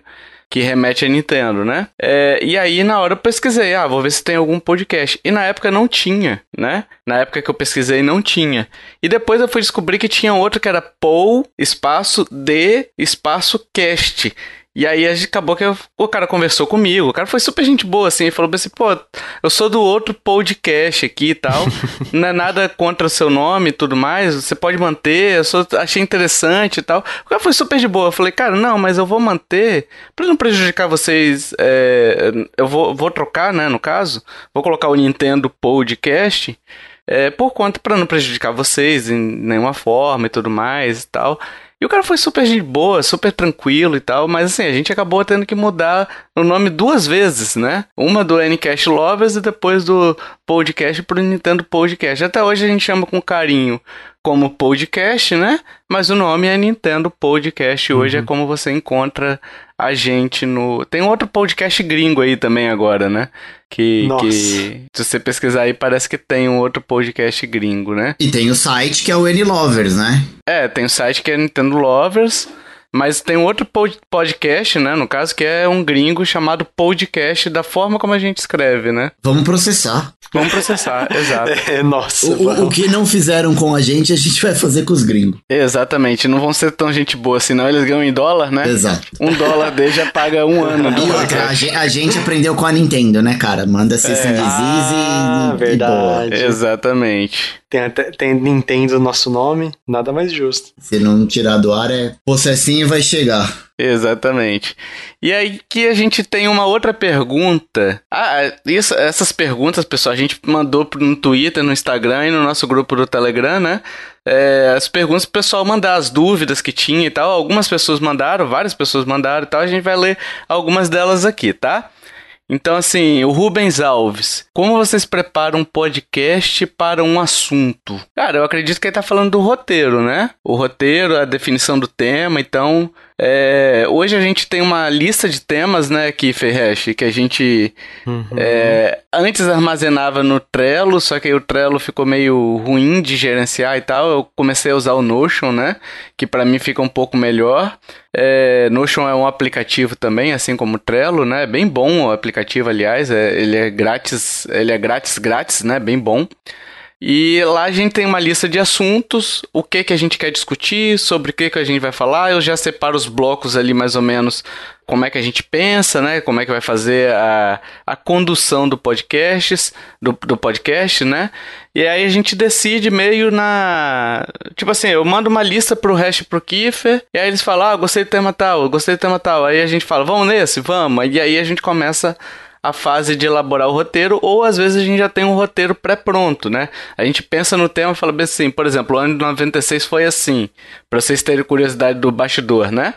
Que remete a Nintendo, né? É, e aí, na hora eu pesquisei, ah, vou ver se tem algum podcast. E na época não tinha, né? Na época que eu pesquisei não tinha. E depois eu fui descobrir que tinha outro que era Paul, espaço D, espaço cast. E aí acabou que eu, o cara conversou comigo. O cara foi super gente boa, assim. Ele falou assim: pô, eu sou do outro podcast aqui e tal. não é nada contra o seu nome e tudo mais. Você pode manter. Eu sou, achei interessante e tal. O cara foi super de boa. Eu falei, cara, não, mas eu vou manter. Pra não prejudicar vocês, é, eu vou, vou trocar, né? No caso, vou colocar o Nintendo Podcast. É, por conta, para não prejudicar vocês em nenhuma forma e tudo mais e tal. E o cara foi super de boa, super tranquilo e tal, mas assim, a gente acabou tendo que mudar o nome duas vezes, né? Uma do Ncast Lovers e depois do podcast pro Nintendo Podcast. Até hoje a gente chama com carinho como podcast, né? Mas o nome é Nintendo Podcast. Hoje é uhum. é como você encontra a gente no. Tem outro podcast gringo aí também agora, né? Que, que se você pesquisar aí, parece que tem um outro podcast gringo, né? E tem o site que é o N Lovers, né? É, tem o site que é Nintendo Lovers. Mas tem outro podcast, né? No caso, que é um gringo chamado podcast da forma como a gente escreve, né? Vamos processar. Vamos processar, exato. É, nossa. O, o, o, que não fizeram com a gente, a gente vai fazer com os gringos. Exatamente. Não vão ser tão gente boa assim, não. Eles ganham em dólar, né? Exato. Um dólar deles já paga um ano. E outra, a, a, gente aprendeu com a Nintendo, né, cara? Manda System é. Disease ah, e, verdade. E boa. Exatamente. Tem, tem Nintendo no nosso nome, nada mais justo. Se não tirar do ar, é processinho vai chegar. Exatamente. E aí que a gente tem uma outra pergunta. Ah, isso, essas perguntas, pessoal, a gente mandou no Twitter, no Instagram e no nosso grupo do Telegram, né? É, as perguntas pro pessoal mandar, as dúvidas que tinha e tal. Algumas pessoas mandaram, várias pessoas mandaram e tal. A gente vai ler algumas delas aqui, tá? Então, assim, o Rubens Alves, como vocês preparam um podcast para um assunto? Cara, eu acredito que ele tá falando do roteiro, né? O roteiro, a definição do tema, então é, hoje a gente tem uma lista de temas, né, aqui, Ferresh, que a gente uhum. é, antes armazenava no Trello, só que aí o Trello ficou meio ruim de gerenciar e tal. Eu comecei a usar o Notion, né, que para mim fica um pouco melhor. É, Notion é um aplicativo também, assim como o Trello, né, bem bom o aplicativo, aliás, é, ele é grátis, ele é grátis, grátis, né, bem bom. E lá a gente tem uma lista de assuntos, o que que a gente quer discutir, sobre o que que a gente vai falar. Eu já separo os blocos ali mais ou menos como é que a gente pensa, né? Como é que vai fazer a, a condução do podcast, do, do podcast, né? E aí a gente decide meio na. Tipo assim, eu mando uma lista pro Hash pro Kiefer, e aí eles falam, ah, gostei do tema tal, gostei do tema tal. Aí a gente fala, vamos nesse? Vamos. E aí a gente começa fase de elaborar o roteiro, ou às vezes a gente já tem um roteiro pré-pronto, né? A gente pensa no tema e fala bem assim, por exemplo, o ano de 96 foi assim, para vocês terem curiosidade do bastidor, né?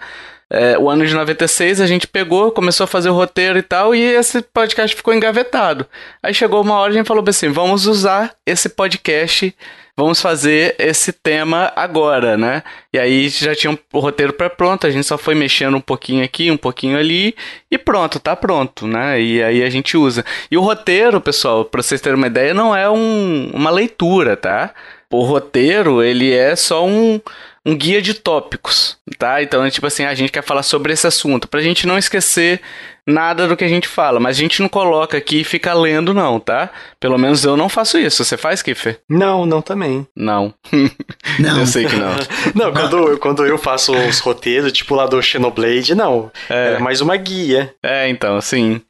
É, o ano de 96 a gente pegou, começou a fazer o roteiro e tal, e esse podcast ficou engavetado. Aí chegou uma hora e a gente falou assim: vamos usar esse podcast vamos fazer esse tema agora, né? E aí já tinha o roteiro para pronto, a gente só foi mexendo um pouquinho aqui, um pouquinho ali e pronto, tá pronto, né? E aí a gente usa. E o roteiro, pessoal, para vocês terem uma ideia, não é um, uma leitura, tá? O roteiro, ele é só um um guia de tópicos, tá? Então é tipo assim, a gente quer falar sobre esse assunto, pra gente não esquecer nada do que a gente fala, mas a gente não coloca aqui e fica lendo, não, tá? Pelo menos eu não faço isso. Você faz, Kiffer? Não, não também. Não. Não. eu sei que não. não, quando, quando eu faço os roteiros, tipo lá do Xenoblade, não. É. é mais uma guia. É, então, sim.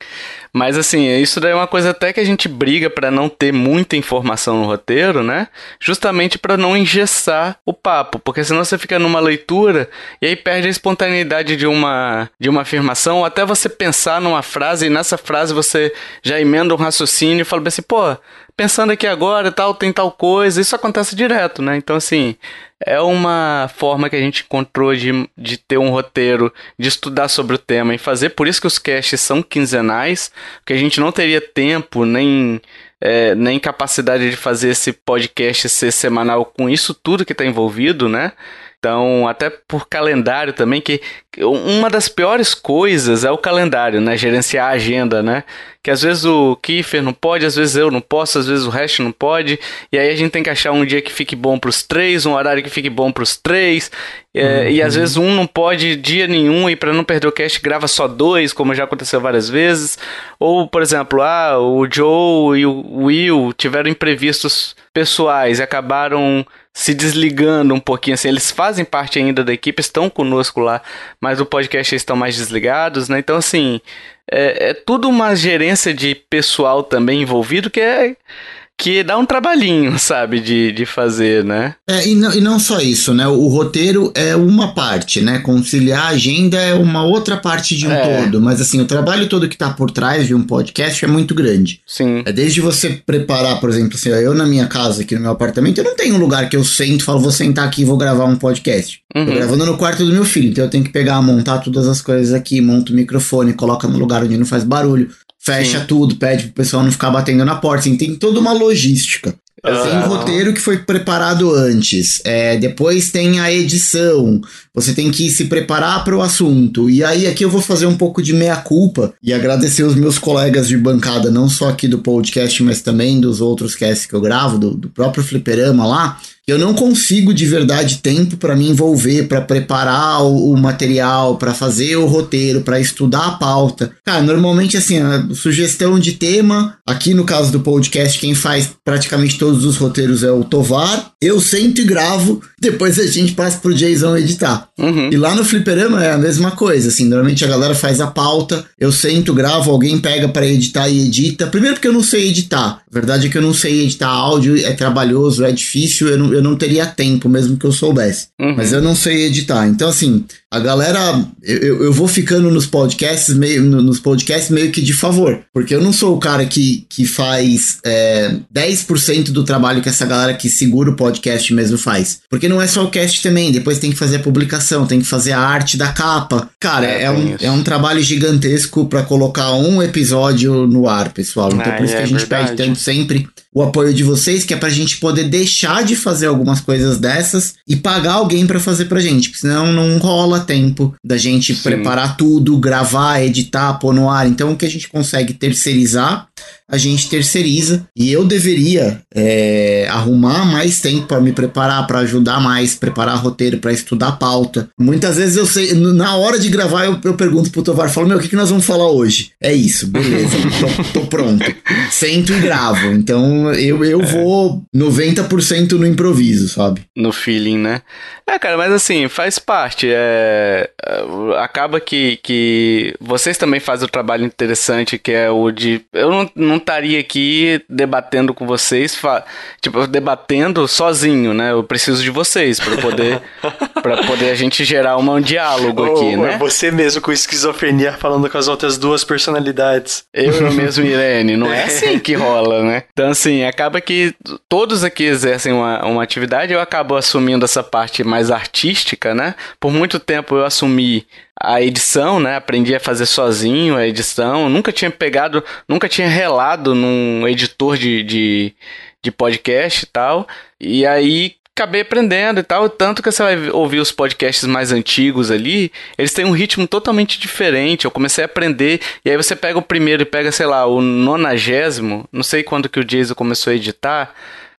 Mas assim, isso daí é uma coisa até que a gente briga para não ter muita informação no roteiro, né? Justamente para não engessar o papo, porque senão você fica numa leitura e aí perde a espontaneidade de uma de uma afirmação, ou até você pensar numa frase e nessa frase você já emenda um raciocínio e fala assim, pô, pensando aqui agora tal, tem tal coisa. Isso acontece direto, né? Então, assim, é uma forma que a gente encontrou de, de ter um roteiro, de estudar sobre o tema e fazer. Por isso que os casts são quinzenais, porque a gente não teria tempo nem. É, nem capacidade de fazer esse podcast ser semanal com isso tudo que está envolvido, né? Então, até por calendário também, que uma das piores coisas é o calendário, né? Gerenciar a agenda, né? Que às vezes o Kiefer não pode, às vezes eu não posso, às vezes o resto não pode. E aí a gente tem que achar um dia que fique bom para os três, um horário que fique bom para os três. É, uhum. E às vezes um não pode dia nenhum e para não perder o cast grava só dois, como já aconteceu várias vezes. Ou, por exemplo, ah, o Joe e o Will tiveram imprevistos pessoais e acabaram se desligando um pouquinho, assim, eles fazem parte ainda da equipe, estão conosco lá, mas o podcast estão mais desligados, né? Então, assim, é, é tudo uma gerência de pessoal também envolvido que é que dá um trabalhinho, sabe, de, de fazer, né? É, e não, e não só isso, né? O roteiro é uma parte, né? Conciliar a agenda é uma outra parte de um é. todo. Mas assim, o trabalho todo que tá por trás de um podcast é muito grande. Sim. É desde você preparar, por exemplo, assim, eu na minha casa, aqui no meu apartamento, eu não tenho um lugar que eu sento e falo, vou sentar aqui e vou gravar um podcast. Uhum. Tô gravando no quarto do meu filho, então eu tenho que pegar, montar todas as coisas aqui, monto o microfone, coloca no lugar onde não faz barulho, fecha Sim. tudo, pede pro pessoal não ficar batendo na porta. Assim, tem toda uma logística. Tem um roteiro que foi preparado antes. É, depois tem a edição. Você tem que se preparar para o assunto. E aí, aqui eu vou fazer um pouco de meia-culpa e agradecer os meus colegas de bancada, não só aqui do podcast, mas também dos outros casts que eu gravo, do, do próprio Fliperama lá eu não consigo de verdade tempo para me envolver, para preparar o, o material, para fazer o roteiro, para estudar a pauta. Cara, normalmente assim, a sugestão de tema, aqui no caso do podcast, quem faz praticamente todos os roteiros é o Tovar. Eu sento e gravo, depois a gente passa pro Jason editar. Uhum. E lá no Fliperama é a mesma coisa, assim, normalmente a galera faz a pauta, eu sento, gravo, alguém pega para editar e edita. Primeiro porque eu não sei editar. A verdade é que eu não sei editar áudio, é trabalhoso, é difícil, eu não, eu não teria tempo mesmo que eu soubesse. Uhum. Mas eu não sei editar. Então, assim, a galera, eu, eu vou ficando nos podcasts meio, nos podcasts meio que de favor. Porque eu não sou o cara que, que faz é, 10% do trabalho que essa galera que segura o podcast mesmo faz. Porque não é só o cast também, depois tem que fazer a publicação, tem que fazer a arte da capa. Cara, é, é um, é um trabalho gigantesco para colocar um episódio no ar, pessoal. Então ah, por isso é, que a gente verdade. pede tanto sempre o apoio de vocês, que é pra gente poder deixar de fazer algumas coisas dessas e pagar alguém para fazer pra gente, porque senão não rola tempo da gente Sim. preparar tudo, gravar, editar, pôr no ar. Então o que a gente consegue terceirizar a gente terceiriza e eu deveria é, arrumar mais tempo para me preparar, para ajudar mais, preparar roteiro, para estudar pauta. Muitas vezes eu sei, na hora de gravar eu, eu pergunto pro Tovar, falo, meu, o que, que nós vamos falar hoje? É isso, beleza, tô, tô, pronto. Sento e gravo. Então eu, eu é. vou 90% no improviso, sabe? No feeling, né? É, cara, mas assim, faz parte. É, é acaba que, que vocês também fazem o trabalho interessante que é o de. Eu não, não estaria aqui debatendo com vocês, tipo, debatendo sozinho, né? Eu preciso de vocês para poder para poder a gente gerar um diálogo aqui, né? Você mesmo com esquizofrenia falando com as outras duas personalidades. Eu mesmo, Irene, não é assim que rola, né? Então, assim, acaba que todos aqui exercem uma, uma atividade, eu acabo assumindo essa parte mais artística, né? Por muito tempo eu assumi a edição, né? Aprendi a fazer sozinho a edição. Nunca tinha pegado, nunca tinha relado num editor de, de, de podcast e tal. E aí acabei aprendendo e tal. Tanto que você vai ouvir os podcasts mais antigos ali, eles têm um ritmo totalmente diferente. Eu comecei a aprender, e aí você pega o primeiro e pega, sei lá, o nonagésimo. Não sei quando que o Jason começou a editar.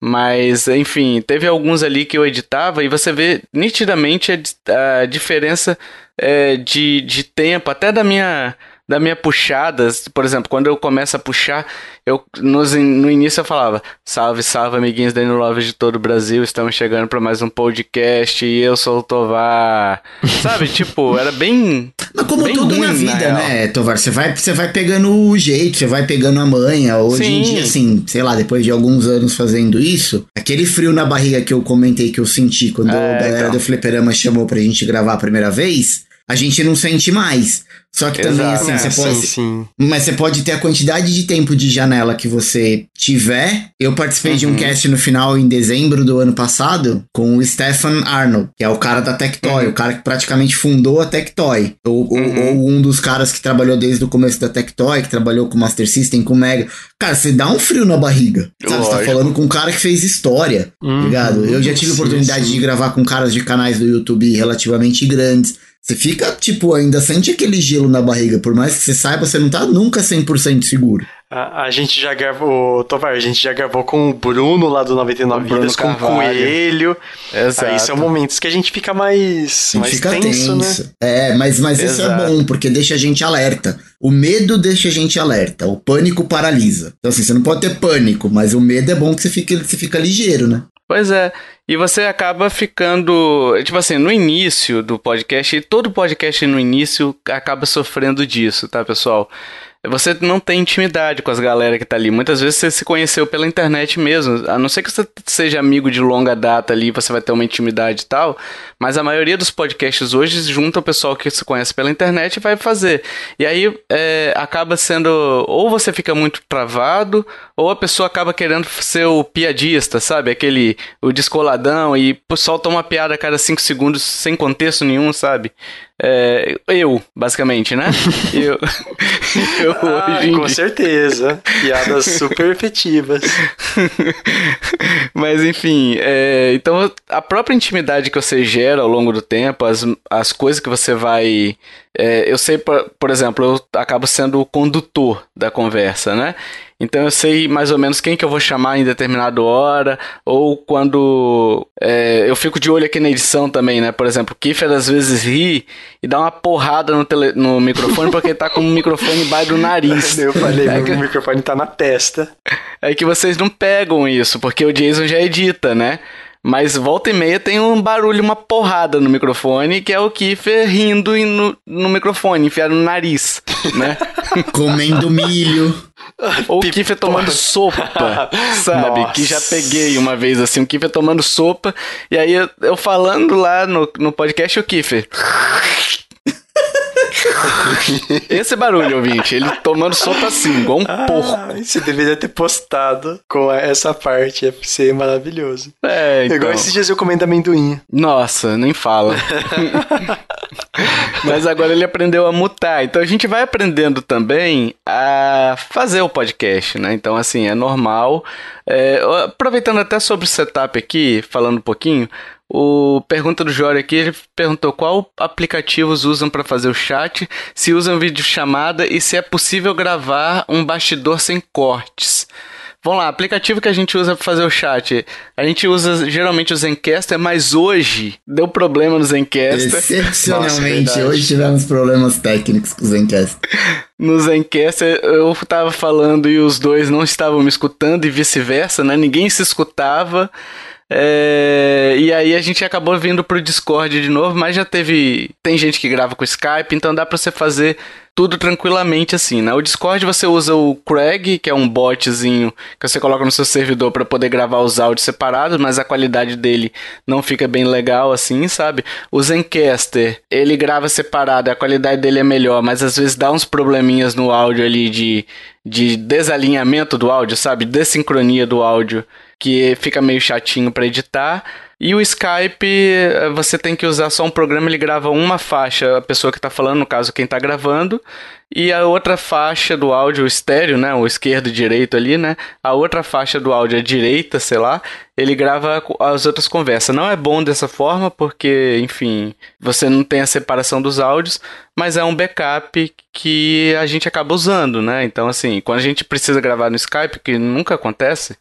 Mas, enfim, teve alguns ali que eu editava e você vê nitidamente a, a diferença é, de, de tempo, até da minha da minha puxada, por exemplo, quando eu começo a puxar, eu nos, no início eu falava: Salve, salve, amiguinhos da Love de todo o Brasil, estamos chegando para mais um podcast e eu sou o Tovar. Sabe, tipo, era bem. Mas como bem tudo ruim, na vida, na né, Tovar? Você vai, você vai pegando o jeito, você vai pegando a manha. Hoje Sim. em dia, assim, sei lá, depois de alguns anos fazendo isso, aquele frio na barriga que eu comentei que eu senti quando é, a galera então. do Fliperama chamou pra gente gravar a primeira vez a gente não sente mais. Só que também, Exato, assim, você pode. Sim, sim. Mas você pode ter a quantidade de tempo de janela que você tiver. Eu participei uhum. de um uhum. cast no final, em dezembro do ano passado, com o Stefan Arnold, que é o cara da Tectoy, uhum. o cara que praticamente fundou a Tectoy. Ou, uhum. ou, um dos caras que trabalhou desde o começo da Tectoy, que trabalhou com Master System, com Mega. Cara, você dá um frio na barriga. Sabe? Você tá falando com um cara que fez história, uhum. ligado? Eu já tive sim, oportunidade sim. de gravar com caras de canais do YouTube relativamente grandes. Você fica, tipo, ainda sente aquele gelo na barriga. Por mais que você saiba, você não tá nunca 100% seguro. A, a gente já gravou, Tovar, a gente já gravou com o Bruno lá do 99 o Vidas, com o Coelho. Exato. Aí são momentos que a gente fica mais, mais fica tenso, né? tenso, né? É, mas, mas isso é bom, porque deixa a gente alerta. O medo deixa a gente alerta, o pânico paralisa. Então, assim, você não pode ter pânico, mas o medo é bom que você fica, você fica ligeiro, né? Pois é. E você acaba ficando. Tipo assim, no início do podcast, e todo podcast no início acaba sofrendo disso, tá, pessoal? Você não tem intimidade com as galera que tá ali. Muitas vezes você se conheceu pela internet mesmo. A não ser que você seja amigo de longa data ali, você vai ter uma intimidade e tal. Mas a maioria dos podcasts hoje junta o pessoal que se conhece pela internet e vai fazer. E aí é, acaba sendo. Ou você fica muito travado, ou a pessoa acaba querendo ser o piadista, sabe? Aquele. o descoladão e solta uma piada a cada 5 segundos sem contexto nenhum, sabe? É, eu, basicamente, né? eu, eu ah, hoje com certeza. Piadas super efetivas. Mas enfim, é, então a própria intimidade que você gera ao longo do tempo, as, as coisas que você vai. É, eu sei, por, por exemplo, eu acabo sendo o condutor da conversa, né? Então eu sei mais ou menos quem que eu vou chamar em determinada hora, ou quando é, eu fico de olho aqui na edição também, né? Por exemplo, o Kiffer às vezes ri e dá uma porrada no, tele, no microfone porque tá com o microfone embaixo do nariz. Eu falei, é que... o microfone tá na testa. É que vocês não pegam isso, porque o Jason já edita, né? Mas volta e meia tem um barulho, uma porrada no microfone, que é o Kiffer rindo no, no microfone, enfiado no nariz, né? Comendo milho. Ou o Kiffer tomando sopa, sabe? Nossa. Que já peguei uma vez assim, o Kiffer tomando sopa, e aí eu, eu falando lá no, no podcast, o Kiffer. Esse barulho, ouvinte, ele tomando sopa assim, igual um ah, porco. Você deveria ter postado com essa parte, ia ser maravilhoso. É, então. Igual esses dias eu comendo amendoim. Nossa, nem fala. Mas agora ele aprendeu a mutar. Então a gente vai aprendendo também a fazer o podcast, né? Então, assim, é normal. É, aproveitando até sobre o setup aqui, falando um pouquinho, o pergunta do Jório aqui, ele perguntou qual aplicativos usam para fazer o chat, se usam vídeo chamada e se é possível gravar um bastidor sem cortes. Vamos lá, aplicativo que a gente usa para fazer o chat. A gente usa geralmente o Zencaster, mas hoje deu problema no Zencaster. Excepcionalmente, Nossa, hoje tivemos problemas técnicos com o Zencaster. No Zencaster eu tava falando e os dois não estavam me escutando e vice-versa, né? Ninguém se escutava. É, e aí a gente acabou vindo pro Discord de novo, mas já teve. Tem gente que grava com Skype, então dá pra você fazer tudo tranquilamente assim, né? O Discord você usa o Craig, que é um botzinho que você coloca no seu servidor para poder gravar os áudios separados, mas a qualidade dele não fica bem legal assim, sabe? O Zencaster, ele grava separado, a qualidade dele é melhor, mas às vezes dá uns probleminhas no áudio ali de, de desalinhamento do áudio, sabe? Desincronia do áudio que fica meio chatinho para editar. E o Skype, você tem que usar só um programa, ele grava uma faixa, a pessoa que está falando, no caso quem está gravando, e a outra faixa do áudio o estéreo, né, o esquerdo e direito ali, né, a outra faixa do áudio a direita, sei lá, ele grava as outras conversas. Não é bom dessa forma porque, enfim, você não tem a separação dos áudios, mas é um backup que a gente acaba usando, né? Então, assim, quando a gente precisa gravar no Skype, que nunca acontece,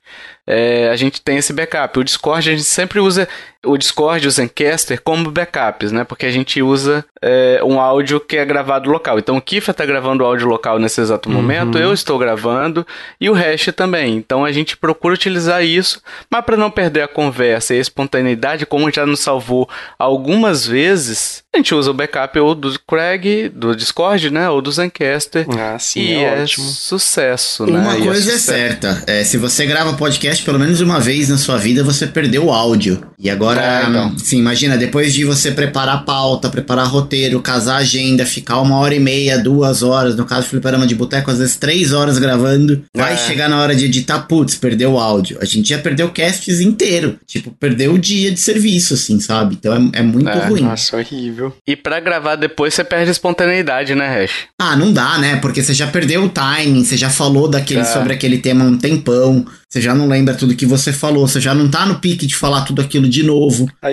é, a gente tem esse backup. O Discord a gente sempre usa o Discord e o Zencaster como backups, né? Porque a gente usa é, um áudio que é gravado local. Então o Kifa está gravando o áudio local nesse exato uhum. momento, eu estou gravando e o Hash também. Então a gente procura utilizar isso, mas para não perder a conversa e a espontaneidade, como já nos salvou algumas vezes, a gente usa o backup ou do Craig, do Discord, né? Ou do Zencaster. Ah, sim, e é, é sucesso, né? Uma e é coisa é, é certa, é, se você grava podcast pelo menos uma vez na sua vida, você perdeu o áudio. E agora, é, então. sim, imagina, depois de você preparar a pauta, preparar roteiro, casar agenda, ficar uma hora e meia, duas horas, no caso do Fliperama de Boteco, às vezes três horas gravando, vai é. chegar na hora de editar, putz, perdeu o áudio. A gente já perdeu casts inteiro. Tipo, perdeu o dia de serviço, assim, sabe? Então é, é muito é, ruim. Nossa, horrível. E para gravar depois você perde a espontaneidade, né, Hash? Ah, não dá, né? Porque você já perdeu o timing, você já falou daquele, sobre aquele tema um tempão, você já não lembra tudo que você falou, você já não tá no pique de falar tudo aquilo de novo.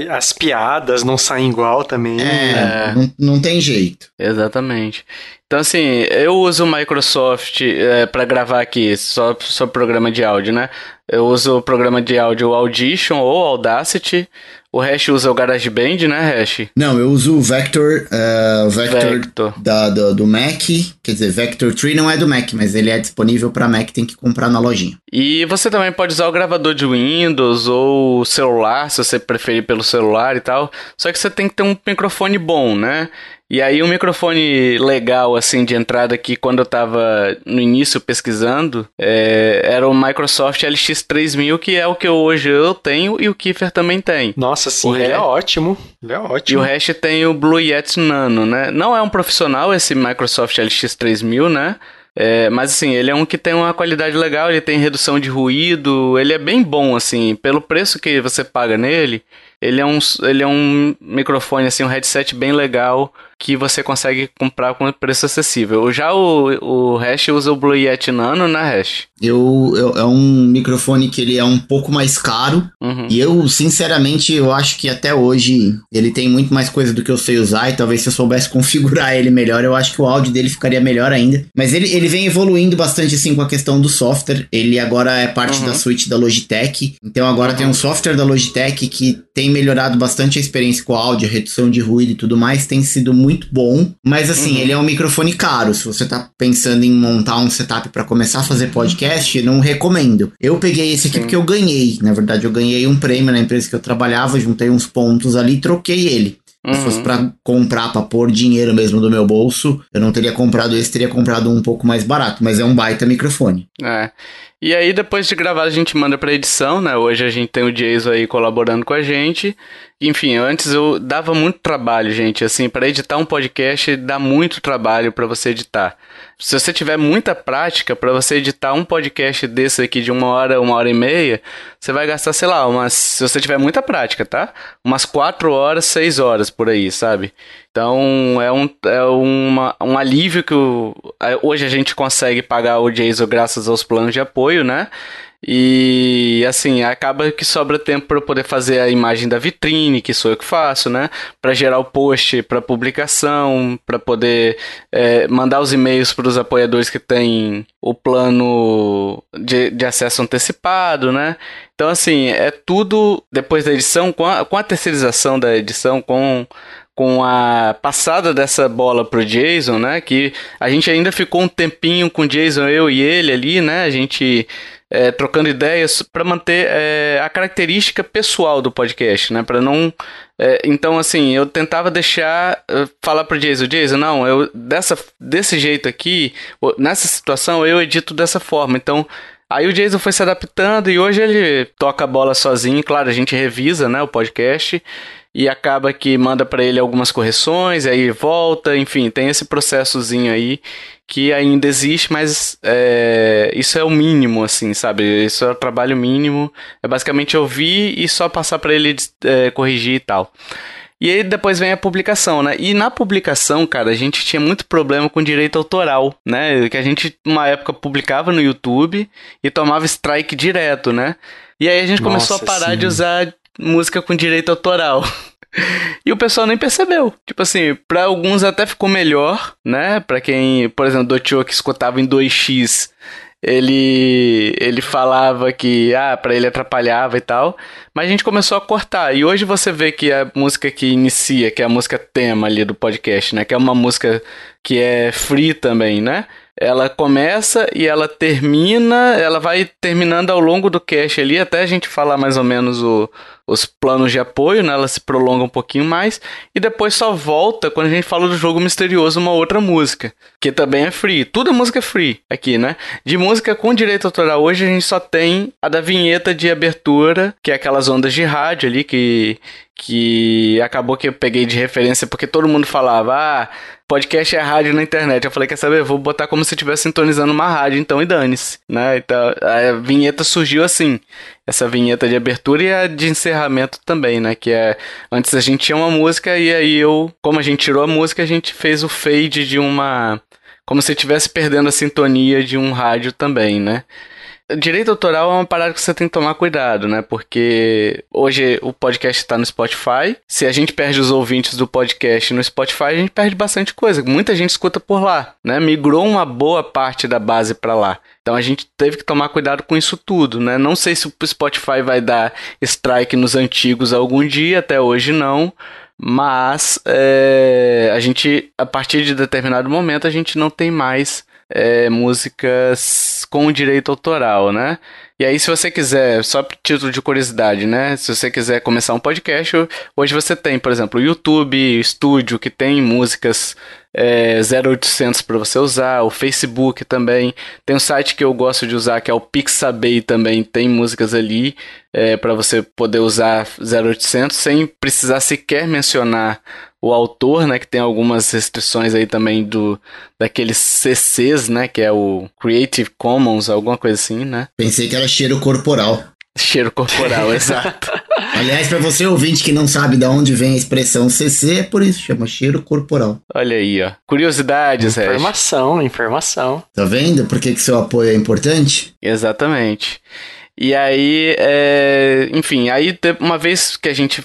As piadas não saem igual também. É, é. Não, não tem jeito. Exatamente. Então, assim, eu uso o Microsoft é, para gravar aqui, só, só programa de áudio, né? Eu uso o programa de áudio Audition ou Audacity. O Hash usa o GarageBand, né, Hash? Não, eu uso o Vector, uh, Vector, Vector. Da, do, do, Mac. Quer dizer, Vector 3 não é do Mac, mas ele é disponível para Mac, tem que comprar na lojinha. E você também pode usar o gravador de Windows ou celular, se você preferir pelo celular e tal. Só que você tem que ter um microfone bom, né? E aí um microfone legal assim de entrada aqui quando eu tava no início pesquisando é, era o Microsoft LX3000 que é o que hoje eu tenho e o Kiefer também tem. Nossa, sim, o ele é ótimo. Ele é ótimo. E o Hash tem o Blue Yeti Nano, né? Não é um profissional esse Microsoft LX3000, né? É, mas assim, ele é um que tem uma qualidade legal, ele tem redução de ruído, ele é bem bom, assim, pelo preço que você paga nele, ele é um, ele é um microfone, assim, um headset bem legal que você consegue comprar com preço acessível. Já o, o Hash usa o Blue Yeti Nano na né, Hash. Eu, eu, é um microfone que ele é um pouco mais caro. Uhum. E eu, sinceramente, eu acho que até hoje ele tem muito mais coisa do que eu sei usar. E talvez se eu soubesse configurar ele melhor, eu acho que o áudio dele ficaria melhor ainda. Mas ele, ele vem evoluindo bastante assim com a questão do software. Ele agora é parte uhum. da suite da Logitech. Então agora uhum. tem um software da Logitech que tem melhorado bastante a experiência com o áudio, redução de ruído e tudo mais. Tem sido muito muito bom, mas assim, uhum. ele é um microfone caro. Se você tá pensando em montar um setup para começar a fazer podcast, não recomendo. Eu peguei esse aqui Sim. porque eu ganhei. Na verdade, eu ganhei um prêmio na empresa que eu trabalhava, juntei uns pontos ali e troquei ele. Uhum. Se fosse uhum. pra comprar, pra pôr dinheiro mesmo do meu bolso, eu não teria comprado esse, teria comprado um pouco mais barato, mas é um baita microfone. É. E aí, depois de gravar, a gente manda pra edição, né? Hoje a gente tem o Jason aí colaborando com a gente. Enfim, antes eu dava muito trabalho, gente. Assim, para editar um podcast dá muito trabalho para você editar. Se você tiver muita prática para você editar um podcast desse aqui de uma hora, uma hora e meia, você vai gastar, sei lá, umas. Se você tiver muita prática, tá? Umas quatro horas, seis horas por aí, sabe? Então é um, é uma, um alívio que o, hoje a gente consegue pagar o Jason graças aos planos de apoio, né? E assim, acaba que sobra tempo para poder fazer a imagem da vitrine, que sou eu que faço, né? Para gerar o post para publicação, para poder é, mandar os e-mails para os apoiadores que têm o plano de, de acesso antecipado, né? Então, assim, é tudo depois da edição, com a, com a terceirização da edição, com com a passada dessa bola pro Jason, né? Que a gente ainda ficou um tempinho com o Jason, eu e ele ali, né? A gente é, trocando ideias para manter é, a característica pessoal do podcast, né? Para não é, então, assim, eu tentava deixar, falar pro Jason, Jason, não, eu dessa, desse jeito aqui, nessa situação, eu edito dessa forma. Então, aí o Jason foi se adaptando e hoje ele toca a bola sozinho. Claro, a gente revisa, né, o podcast e acaba que manda para ele algumas correções, aí volta, enfim, tem esse processozinho aí que ainda existe, mas é, isso é o mínimo, assim, sabe? Isso é o trabalho mínimo, é basicamente ouvir e só passar para ele é, corrigir e tal. E aí depois vem a publicação, né? E na publicação, cara, a gente tinha muito problema com direito autoral, né? Que a gente, uma época, publicava no YouTube e tomava strike direto, né? E aí a gente Nossa, começou a parar sim. de usar música com direito autoral. E o pessoal nem percebeu. Tipo assim, para alguns até ficou melhor, né? Para quem, por exemplo, do Tio que escutava em 2x, ele ele falava que ah, para ele atrapalhava e tal, mas a gente começou a cortar. E hoje você vê que a música que inicia, que é a música tema ali do podcast, né, que é uma música que é free também, né? ela começa e ela termina, ela vai terminando ao longo do cast ali, até a gente falar mais ou menos o, os planos de apoio, né? Ela se prolonga um pouquinho mais e depois só volta quando a gente fala do jogo misterioso, uma outra música, que também é free. Tudo é música free aqui, né? De música com direito autoral hoje a gente só tem a da vinheta de abertura, que é aquelas ondas de rádio ali que que acabou que eu peguei de referência porque todo mundo falava, ah, podcast é rádio na internet. Eu falei, quer saber? Vou botar como se estivesse sintonizando uma rádio, então, e dane-se, né? Então, a vinheta surgiu assim. Essa vinheta de abertura e a de encerramento também, né? Que é. Antes a gente tinha uma música e aí eu, como a gente tirou a música, a gente fez o fade de uma. Como se estivesse perdendo a sintonia de um rádio também, né? Direito autoral é uma parada que você tem que tomar cuidado, né? Porque hoje o podcast está no Spotify. Se a gente perde os ouvintes do podcast no Spotify, a gente perde bastante coisa. Muita gente escuta por lá, né? Migrou uma boa parte da base para lá. Então a gente teve que tomar cuidado com isso tudo, né? Não sei se o Spotify vai dar strike nos antigos algum dia, até hoje não. Mas é, a gente, a partir de determinado momento, a gente não tem mais é, músicas com direito autoral, né? E aí, se você quiser, só título de curiosidade, né? Se você quiser começar um podcast, hoje você tem, por exemplo, o YouTube Studio, que tem músicas é, 0800 para você usar, o Facebook também. Tem um site que eu gosto de usar, que é o Pixabay também, tem músicas ali é, para você poder usar 0800 sem precisar sequer mencionar o autor, né, que tem algumas restrições aí também do daqueles CCs, né, que é o Creative Commons, alguma coisa assim, né? Pensei que era cheiro corporal. Cheiro corporal, exato. Aliás, para você ouvinte que não sabe de onde vem a expressão CC, é por isso, chama cheiro corporal. Olha aí, ó. Curiosidades, Informação, informação. Tá vendo por que, que seu apoio é importante? Exatamente. E aí, é, enfim, aí uma vez que a gente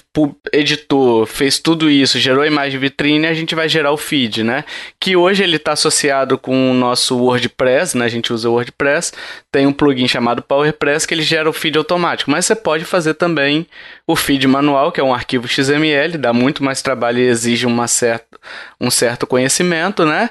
editou, fez tudo isso, gerou a imagem vitrine, a gente vai gerar o feed, né? Que hoje ele está associado com o nosso WordPress, né? A gente usa o WordPress, tem um plugin chamado PowerPress que ele gera o feed automático, mas você pode fazer também o feed manual, que é um arquivo XML, dá muito mais trabalho e exige uma certa, um certo conhecimento, né?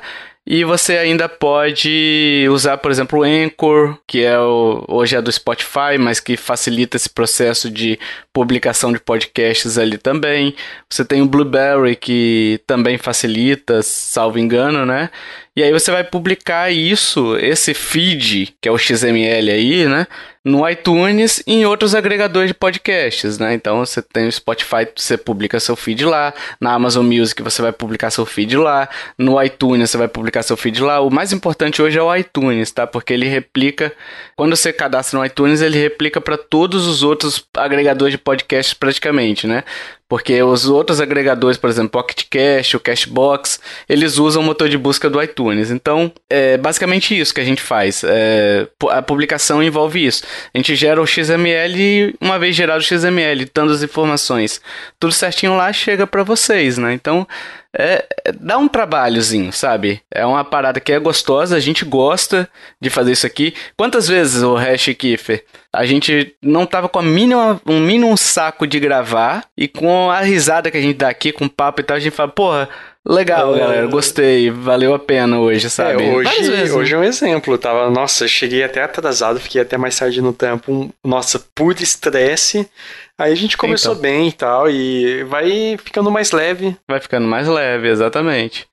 E você ainda pode usar, por exemplo, o Anchor, que é o, hoje é do Spotify, mas que facilita esse processo de publicação de podcasts ali também. Você tem o Blueberry, que também facilita, salvo engano, né? E aí você vai publicar isso, esse feed, que é o XML aí, né? No iTunes e em outros agregadores de podcasts, né? Então você tem o Spotify, você publica seu feed lá. Na Amazon Music você vai publicar seu feed lá. No iTunes você vai publicar seu feed lá. O mais importante hoje é o iTunes, tá? Porque ele replica, quando você cadastra no iTunes, ele replica para todos os outros agregadores de podcasts praticamente, né? Porque os outros agregadores, por exemplo, Pocket Cache, o Cashbox, eles usam o motor de busca do iTunes. Então, é basicamente isso que a gente faz. É, a publicação envolve isso. A gente gera o XML e, uma vez gerado o XML, dando as informações, tudo certinho lá, chega para vocês, né? Então, é, é, dá um trabalhozinho, sabe? É uma parada que é gostosa, a gente gosta de fazer isso aqui. Quantas vezes o Hash Kiffer a gente não tava com a mínima, um mínimo saco de gravar e com a risada que a gente dá aqui, com o papo e tal, a gente fala, porra, Legal, é, galera. Gostei. Valeu a pena hoje, sabe? É, hoje, vezes, hoje né? é um exemplo. Tava, nossa, cheguei até atrasado, fiquei até mais tarde no tempo. Nossa, por estresse. Aí a gente começou então. bem e tal, e vai ficando mais leve. Vai ficando mais leve, exatamente.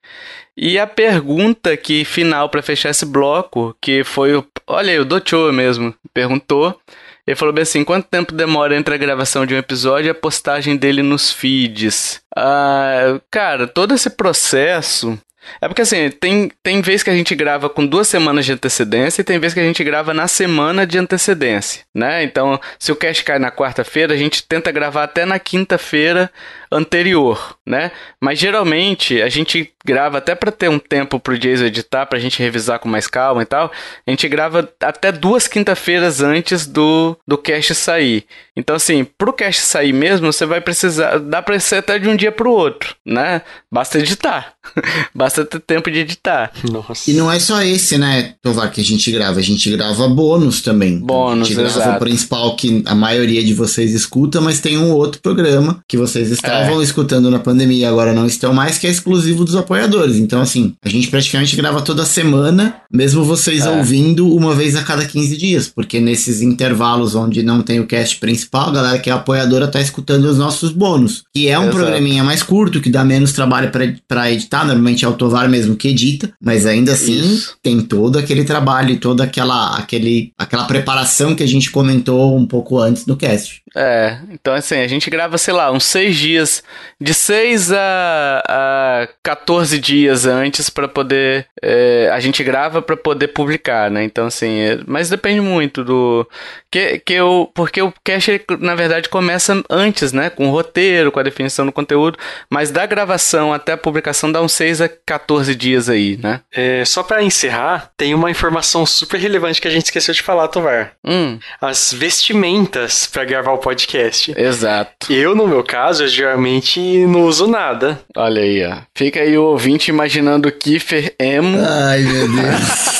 E a pergunta que final para fechar esse bloco, que foi o. Olha aí, o Docho mesmo perguntou. Ele falou bem assim: quanto tempo demora entre a gravação de um episódio e a postagem dele nos feeds? Ah, cara, todo esse processo É porque assim, tem, tem vez que a gente grava com duas semanas de antecedência e tem vez que a gente grava na semana de antecedência, né? Então, se o cast cai na quarta-feira, a gente tenta gravar até na quinta-feira anterior, né? Mas geralmente a gente grava até para ter um tempo pro Jason editar, pra gente revisar com mais calma e tal. A gente grava até duas quinta-feiras antes do, do cast sair. Então, assim, pro cast sair mesmo, você vai precisar. Dá pra ser até de um dia pro outro, né? Basta editar. Basta tempo de editar. Nossa. E não é só esse, né, Tovar, que a gente grava. A gente grava bônus também. Bônus, A gente grava exato. o principal que a maioria de vocês escuta, mas tem um outro programa que vocês estavam é. escutando na pandemia e agora não estão mais, que é exclusivo dos apoiadores. Então, assim, a gente praticamente grava toda semana, mesmo vocês é. ouvindo uma vez a cada 15 dias, porque nesses intervalos onde não tem o cast principal, a galera que é apoiadora tá escutando os nossos bônus, que é um Exato. programinha mais curto, que dá menos trabalho para editar, normalmente é o Tovar mesmo que edita, mas ainda assim Isso. tem todo aquele trabalho e toda aquela, aquele, aquela preparação que a gente comentou um pouco antes do cast. É, então assim, a gente grava, sei lá, uns seis dias, de seis a, a 14 dias antes para poder. É, a gente grava para poder publicar, né? Então, assim, é, mas depende muito do. Que, que eu, porque o cast, na verdade, começa antes, né? Com o roteiro, com a definição do conteúdo, mas da gravação até a publicação dá uns 6 a 14 dias aí, né? É, só para encerrar, tem uma informação super relevante que a gente esqueceu de falar, Tovar. Hum. As vestimentas para gravar o podcast. Exato. Eu, no meu caso, eu geralmente não uso nada. Olha aí, ó. Fica aí o ouvinte imaginando o Kiefer emo. Ai, meu Deus.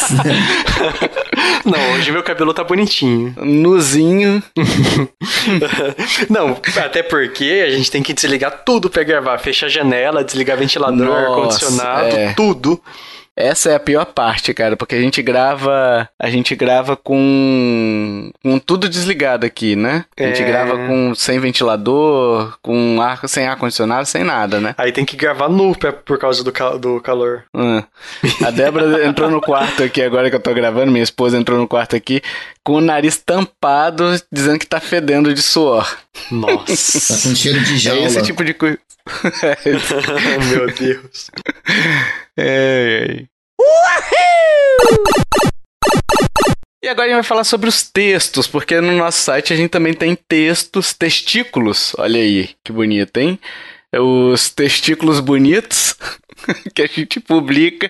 Não, hoje meu cabelo tá bonitinho. Nuzinho. Não, até porque a gente tem que desligar tudo pra gravar. Fechar a janela, desligar ventilador, ar-condicionado, é. tudo. Essa é a pior parte, cara, porque a gente grava, a gente grava com, com tudo desligado aqui, né? A gente é... grava com sem ventilador, com ar, sem ar condicionado, sem nada, né? Aí tem que gravar nu por causa do, cal do calor. Hum. A Débora entrou no quarto aqui agora que eu tô gravando, minha esposa entrou no quarto aqui com o nariz tampado, dizendo que tá fedendo de suor. Nossa. tá com cheiro de jaula. É esse tipo de coisa. Meu Deus. É, é. E agora a gente vai falar sobre os textos, porque no nosso site a gente também tem textos, testículos. Olha aí, que bonito, hein? É os testículos bonitos que a gente publica.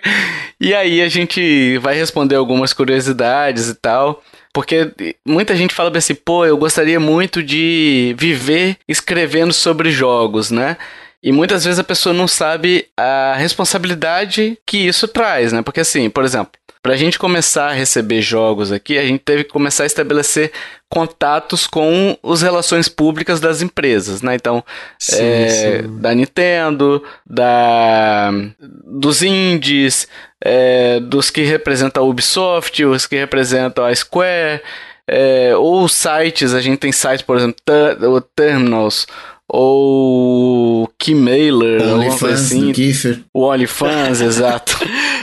E aí a gente vai responder algumas curiosidades e tal. Porque muita gente fala assim, pô, eu gostaria muito de viver escrevendo sobre jogos, né? E muitas vezes a pessoa não sabe a responsabilidade que isso traz, né? Porque assim, por exemplo, para a gente começar a receber jogos aqui, a gente teve que começar a estabelecer contatos com as relações públicas das empresas, né? Então, sim, é, sim. da Nintendo, da dos indies, é, dos que representam a Ubisoft, os que representam a Square, é, ou sites, a gente tem sites, por exemplo, o Terminals, ou Keymailer, o OnlyFans assim. do Kiefer. O OnlyFans, exato.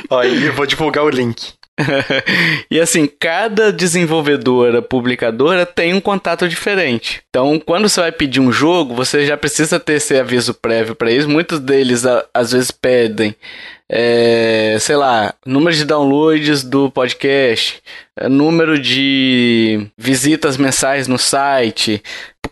Aí eu vou divulgar o link. e assim, cada desenvolvedora, publicadora tem um contato diferente. Então, quando você vai pedir um jogo, você já precisa ter esse aviso prévio para eles. Muitos deles às vezes pedem é, sei lá, número de downloads do podcast, é, número de visitas mensais no site,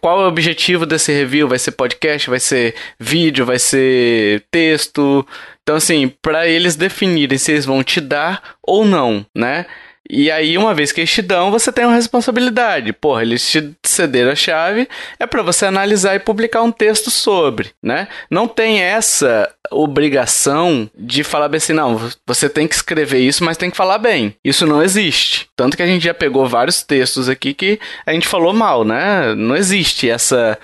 qual é o objetivo desse review? Vai ser podcast, vai ser vídeo, vai ser texto? Então, assim, para eles definirem se eles vão te dar ou não, né? E aí, uma vez que eles te dão, você tem uma responsabilidade. Porra, eles te cederam a chave, é para você analisar e publicar um texto sobre, né? Não tem essa obrigação de falar assim, não, você tem que escrever isso, mas tem que falar bem. Isso não existe. Tanto que a gente já pegou vários textos aqui que a gente falou mal, né? Não existe essa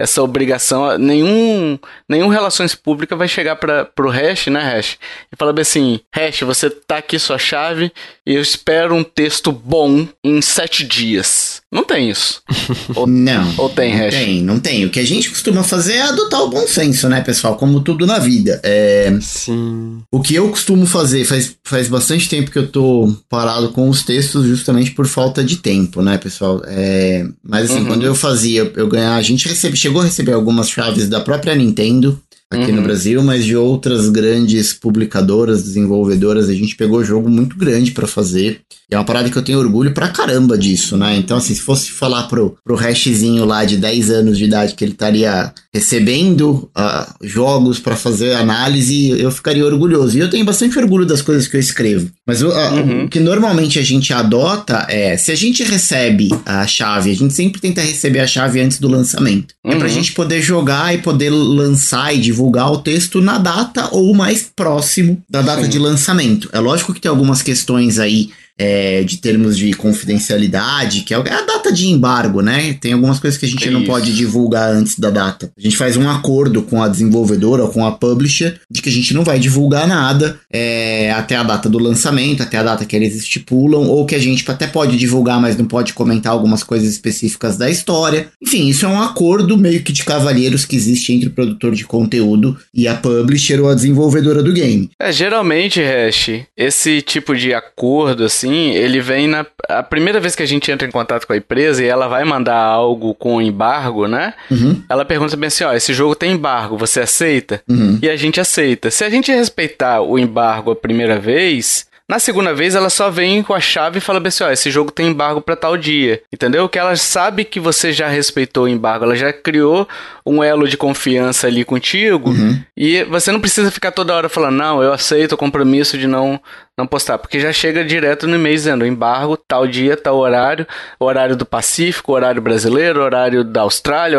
essa obrigação. Nenhum, nenhum relações públicas vai chegar para pro hash, né, hash? E falar assim: hash, você tá aqui sua chave e eu espero um texto bom em sete dias. Não tem isso. ou, não. Ou tem não hash? Tem, não tem. O que a gente costuma fazer é adotar o bom senso, né, pessoal? Como tudo na vida. É... Sim. O que eu costumo fazer, faz, faz bastante tempo que eu tô parado com os textos justamente por falta de tempo, né, pessoal? É... Mas assim, uhum. quando eu fazia, eu ganhava. A gente recebe, chegou a receber algumas chaves da própria Nintendo aqui uhum. no Brasil, mas de outras grandes publicadoras, desenvolvedoras. A gente pegou jogo muito grande para fazer. E é uma parada que eu tenho orgulho pra caramba disso, né? Então, assim, se fosse falar pro, pro hashzinho lá de 10 anos de idade que ele estaria recebendo uh, jogos para fazer análise, eu ficaria orgulhoso. E eu tenho bastante orgulho das coisas que eu escrevo. Mas uh, uhum. o que normalmente a gente adota é, se a gente recebe a chave, a gente sempre tenta receber a chave antes do lançamento. Uhum. É pra uhum. gente poder jogar e poder lançar e divulgar o texto na data ou mais próximo da data Sim. de lançamento. É lógico que tem algumas questões aí é, de termos de confidencialidade, que é, é a data de embargo, né? Tem algumas coisas que a gente é não pode divulgar antes da data. A gente faz um acordo com a desenvolvedora ou com a publisher de que a gente não vai divulgar nada é, até a data do lançamento, até a data que eles estipulam, ou que a gente até pode divulgar, mas não pode comentar algumas coisas específicas da história. Enfim, isso é um acordo meio que de cavalheiros que existe entre o produtor de conteúdo e a publisher ou a desenvolvedora do game. É, geralmente, Hash, esse tipo de acordo, assim, assim, ele vem na. A primeira vez que a gente entra em contato com a empresa e ela vai mandar algo com embargo, né? Uhum. Ela pergunta bem assim: ó, esse jogo tem embargo, você aceita? Uhum. E a gente aceita. Se a gente respeitar o embargo a primeira vez, na segunda vez, ela só vem com a chave e fala assim: ó, esse jogo tem embargo para tal dia. Entendeu? Que ela sabe que você já respeitou o embargo, ela já criou um elo de confiança ali contigo uhum. e você não precisa ficar toda hora falando: não, eu aceito o compromisso de não não postar, porque já chega direto no e-mail dizendo embargo, tal dia, tal horário, horário do Pacífico, horário brasileiro, horário da Austrália,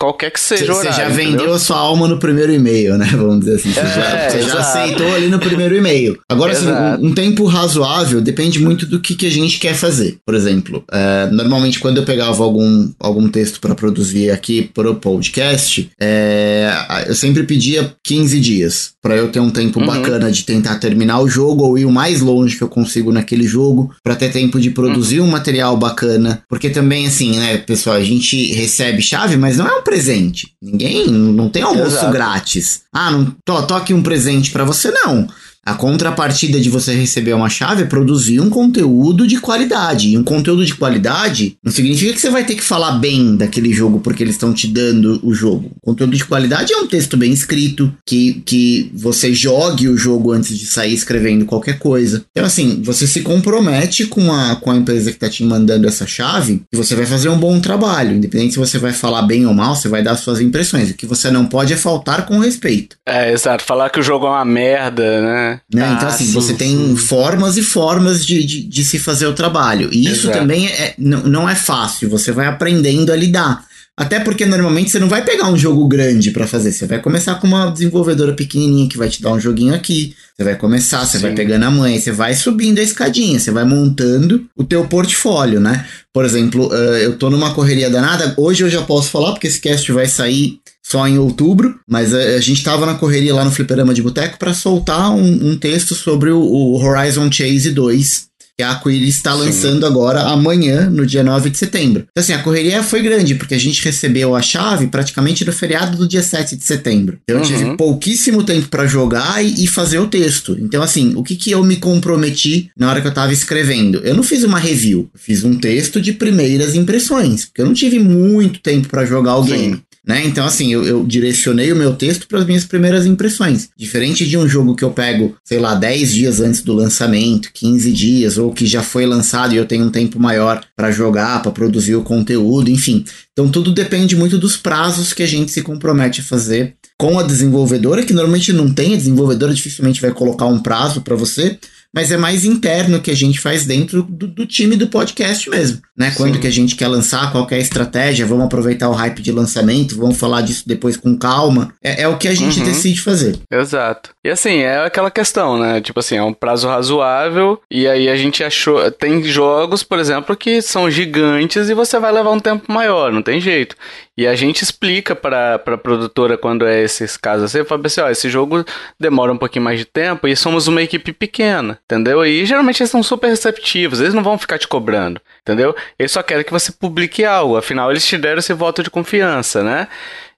qualquer que seja o horário. Você já vendeu entendeu? a sua alma no primeiro e-mail, né? Vamos dizer assim. Você, é, já, você já, aceitou ali no primeiro e-mail. Agora, assim, um, um, tempo razoável depende muito do que, que a gente quer fazer. Por exemplo, é, normalmente quando eu pegava algum, algum texto para produzir aqui para o podcast, é, eu sempre pedia 15 dias para eu ter um tempo uhum. bacana de tentar terminar o jogo ou ir o mais longe que eu consigo naquele jogo, para ter tempo de produzir uhum. um material bacana. Porque também, assim, né, pessoal, a gente recebe chave, mas não é um presente. Ninguém, não tem almoço Exato. grátis. Ah, não to, toque um presente para você, não. A contrapartida de você receber uma chave é produzir um conteúdo de qualidade. E um conteúdo de qualidade não significa que você vai ter que falar bem daquele jogo porque eles estão te dando o jogo. O conteúdo de qualidade é um texto bem escrito, que, que você jogue o jogo antes de sair escrevendo qualquer coisa. Então, assim, você se compromete com a, com a empresa que está te mandando essa chave e você vai fazer um bom trabalho. Independente se você vai falar bem ou mal, você vai dar suas impressões. O que você não pode é faltar com respeito. É, exato. Falar que o jogo é uma merda, né? Né? Ah, então, assim, sim, você tem sim. formas e formas de, de, de, se fazer o trabalho. E isso Exato. também é, não, não é fácil, você vai aprendendo a lidar. Até porque normalmente você não vai pegar um jogo grande para fazer. Você vai começar com uma desenvolvedora pequenininha que vai te dar um joguinho aqui. Você vai começar, você Sim. vai pegando a mãe, você vai subindo a escadinha, você vai montando o teu portfólio, né? Por exemplo, eu tô numa correria danada. Hoje eu já posso falar porque esse cast vai sair só em outubro, mas a, a gente tava na correria lá no Fliperama de Boteco para soltar um, um, texto sobre o, o Horizon Chase 2 que a Quill está lançando Sim. agora amanhã, no dia 9 de setembro. Então, assim, a correria foi grande, porque a gente recebeu a chave praticamente no feriado do dia 7 de setembro. Então, eu tive uhum. pouquíssimo tempo para jogar e, e, fazer o texto. Então, assim, o que, que eu me comprometi na hora que eu tava escrevendo? Eu não fiz uma review, eu fiz um texto de primeiras impressões, porque eu não tive muito tempo para jogar o Sim. game. Né? Então, assim, eu, eu direcionei o meu texto para as minhas primeiras impressões. Diferente de um jogo que eu pego, sei lá, 10 dias antes do lançamento, 15 dias, ou que já foi lançado e eu tenho um tempo maior para jogar, para produzir o conteúdo, enfim. Então, tudo depende muito dos prazos que a gente se compromete a fazer com a desenvolvedora, que normalmente não tem, a desenvolvedora dificilmente vai colocar um prazo para você mas é mais interno que a gente faz dentro do, do time do podcast mesmo, né? Quando que a gente quer lançar, qual é a estratégia, vamos aproveitar o hype de lançamento, vamos falar disso depois com calma. É, é o que a gente uhum. decide fazer. Exato. E assim, é aquela questão, né? Tipo assim, é um prazo razoável e aí a gente achou... Tem jogos, por exemplo, que são gigantes e você vai levar um tempo maior, não tem jeito. E a gente explica para a produtora quando é esses casos assim, fala assim, ó, esse jogo demora um pouquinho mais de tempo e somos uma equipe pequena, entendeu? E geralmente eles são super receptivos, eles não vão ficar te cobrando, entendeu? Eles só querem que você publique algo, afinal eles te deram esse voto de confiança, né?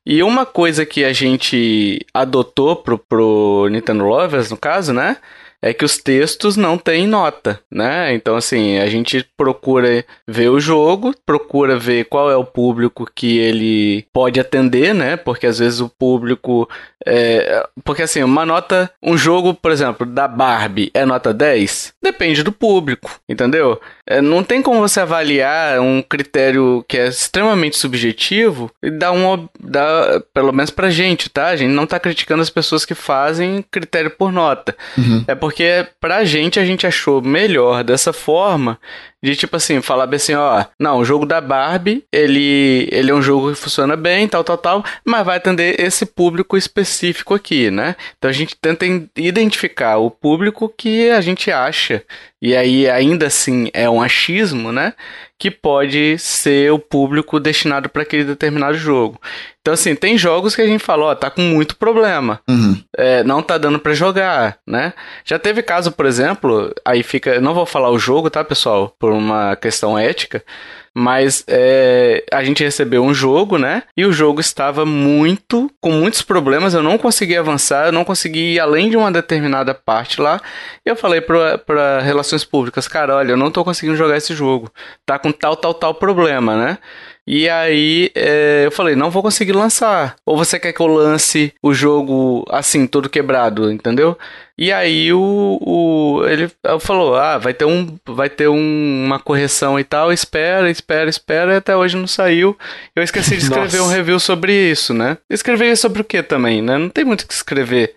E uma coisa que a gente adotou pro, pro Nintendo Lovers, no caso, né? É que os textos não têm nota, né? Então, assim, a gente procura ver o jogo, procura ver qual é o público que ele pode atender, né? Porque às vezes o público. É... Porque, assim, uma nota. Um jogo, por exemplo, da Barbie é nota 10? Depende do público, entendeu? É, não tem como você avaliar um critério que é extremamente subjetivo e dar um. Dar, pelo menos pra gente, tá? A gente não tá criticando as pessoas que fazem critério por nota. Uhum. É porque pra gente a gente achou melhor dessa forma de tipo assim, falar bem assim, ó, não, o jogo da Barbie, ele, ele é um jogo que funciona bem, tal, tal, tal, mas vai atender esse público específico aqui, né? Então a gente tenta identificar o público que a gente acha, e aí ainda assim é um achismo, né? Que pode ser o público destinado para aquele determinado jogo. Então, assim, tem jogos que a gente fala, ó, tá com muito problema. Uhum. É, não tá dando para jogar, né? Já teve caso, por exemplo, aí fica. Não vou falar o jogo, tá, pessoal? Por uma questão ética. Mas é, a gente recebeu um jogo, né? E o jogo estava muito. com muitos problemas. Eu não consegui avançar, eu não consegui ir além de uma determinada parte lá. E eu falei para relações públicas, cara, olha, eu não tô conseguindo jogar esse jogo. Tá com tal, tal, tal problema, né? E aí é, eu falei, não vou conseguir lançar. Ou você quer que eu lance o jogo assim, todo quebrado, entendeu? E aí o, o ele falou, ah, vai ter um, vai ter um, uma correção e tal, espera, espera, espera, e até hoje não saiu. Eu esqueci de escrever um review sobre isso, né? Escrever sobre o que também, né? Não tem muito o que escrever.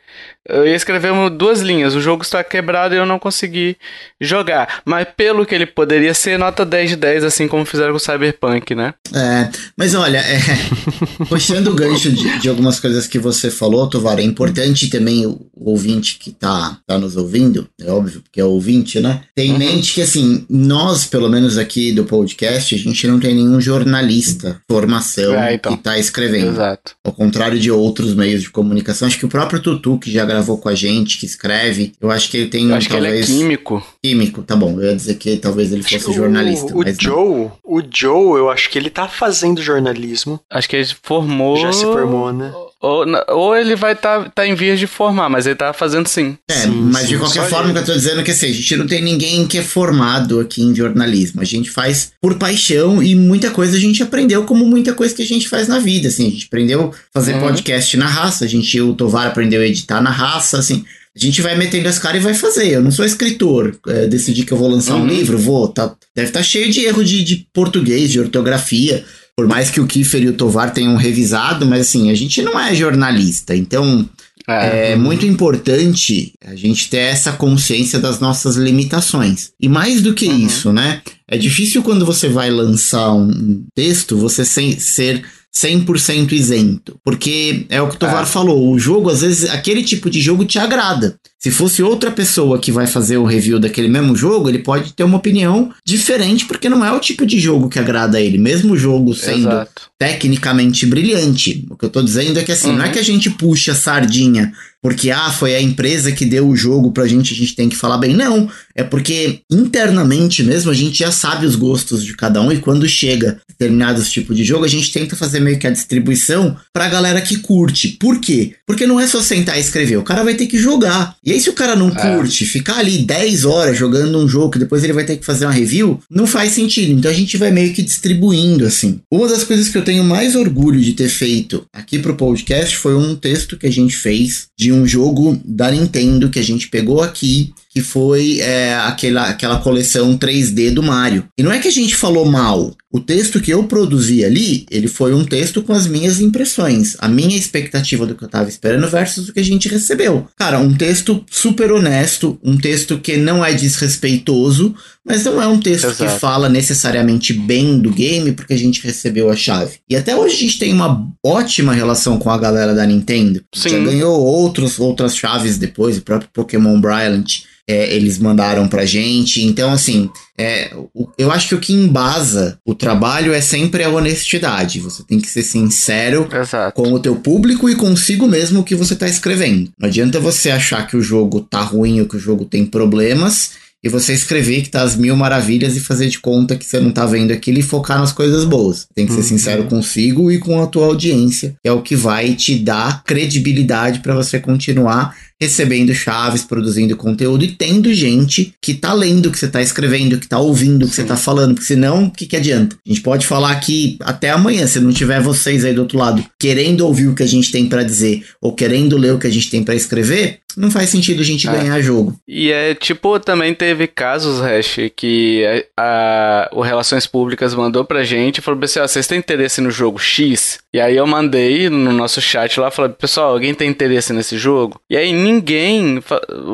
Eu ia escrever duas linhas. O jogo está quebrado e eu não consegui jogar. Mas pelo que ele poderia ser, nota 10 de 10, assim como fizeram com o Cyberpunk, né? É, mas olha, é, puxando o gancho de, de, algumas coisas que você falou, Tovar, é importante também o, ouvinte que tá, tá nos ouvindo, é óbvio, porque é ouvinte, né? Tem em uhum. mente que, assim, nós, pelo menos aqui do podcast, a gente não tem nenhum jornalista, formação, é, então. que tá escrevendo. Exato. Ao contrário de outros meios de comunicação. Acho que o próprio Tutu, que já gravou com a gente, que escreve. Eu acho que ele tem. Eu acho talvez... que ele é químico. Químico, tá bom. Eu ia dizer que talvez ele fosse jornalista. O, o Joe, não. o Joe, eu acho que ele tá fazendo jornalismo. Acho que ele formou. Já se formou, né? Ou, ou ele vai estar tá, tá em vias de formar, mas ele tá fazendo sim. É, sim, mas sim, de qualquer forma, que eu tô dizendo é que assim, a gente não tem ninguém que é formado aqui em jornalismo. A gente faz por paixão e muita coisa a gente aprendeu, como muita coisa que a gente faz na vida. Assim, a gente aprendeu a fazer uhum. podcast na raça, a gente, o Tovar aprendeu a editar na raça, assim. A gente vai metendo as caras e vai fazer. Eu não sou escritor. É, decidi que eu vou lançar uhum. um livro, vou. Tá, deve estar tá cheio de erro de, de português, de ortografia. Por mais que o Kiefer e o Tovar tenham revisado, mas assim, a gente não é jornalista. Então, é. é, muito importante a gente ter essa consciência das nossas limitações. E mais do que uhum. isso, né? É difícil quando você vai lançar um texto você sem, ser 100% isento. Porque é o que o Tovar é. falou, o jogo, às vezes, aquele tipo de jogo te agrada. Se fosse outra pessoa que vai fazer o review daquele mesmo jogo, ele pode ter uma opinião diferente, porque não é o tipo de jogo que agrada a ele, mesmo o jogo sendo Exato. tecnicamente brilhante. O que eu tô dizendo é que assim, uhum. não é uhum. que a gente puxa sardinha porque ah, foi a empresa que deu o jogo pra gente, a gente tem que falar bem. Não, é porque internamente mesmo a gente já sabe os gostos de cada um e quando chega determinados tipos de jogo, a gente tenta fazer meio que a distribuição pra galera que curte. Por quê? Porque não é só sentar e escrever, o cara vai ter que jogar. E aí se o cara não é. curte, ficar ali 10 horas jogando um jogo que depois ele vai ter que fazer uma review, não faz sentido. Então a gente vai meio que distribuindo assim. Uma das coisas que eu tenho mais orgulho de ter feito aqui pro podcast foi um texto que a gente fez de um jogo da Nintendo que a gente pegou aqui que foi é, aquela, aquela coleção 3D do Mario. E não é que a gente falou mal. O texto que eu produzi ali, ele foi um texto com as minhas impressões, a minha expectativa do que eu tava esperando versus o que a gente recebeu. Cara, um texto super honesto, um texto que não é desrespeitoso, mas não é um texto Exato. que fala necessariamente bem do game porque a gente recebeu a chave. E até hoje a gente tem uma ótima relação com a galera da Nintendo. Sim. Já ganhou outros, outras chaves depois, o próprio Pokémon Brilliant é, eles mandaram pra gente. Então, assim, é, eu acho que o que embasa o trabalho é sempre a honestidade. Você tem que ser sincero Exato. com o teu público e consigo mesmo o que você tá escrevendo. Não adianta você achar que o jogo tá ruim ou que o jogo tem problemas e você escrever que tá as mil maravilhas e fazer de conta que você não tá vendo aquilo e focar nas coisas boas. Tem que ser uhum. sincero consigo e com a tua audiência, que é o que vai te dar credibilidade para você continuar recebendo chaves, produzindo conteúdo e tendo gente que tá lendo o que você tá escrevendo, que tá ouvindo o que Sim. você tá falando, porque senão, o que, que adianta? A gente pode falar aqui até amanhã, se não tiver vocês aí do outro lado querendo ouvir o que a gente tem para dizer ou querendo ler o que a gente tem para escrever, não faz sentido a gente é. ganhar jogo. E é tipo, também teve casos, Hash, que a, a, o Relações Públicas mandou pra gente e falou assim: ó, vocês têm interesse no jogo X? E aí eu mandei no nosso chat lá, falei, pessoal, alguém tem interesse nesse jogo? E aí ninguém,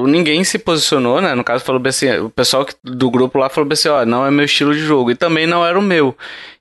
ninguém se posicionou, né? No caso, falou assim, o pessoal do grupo lá falou assim, ó, não é meu estilo de jogo. E também não era o meu.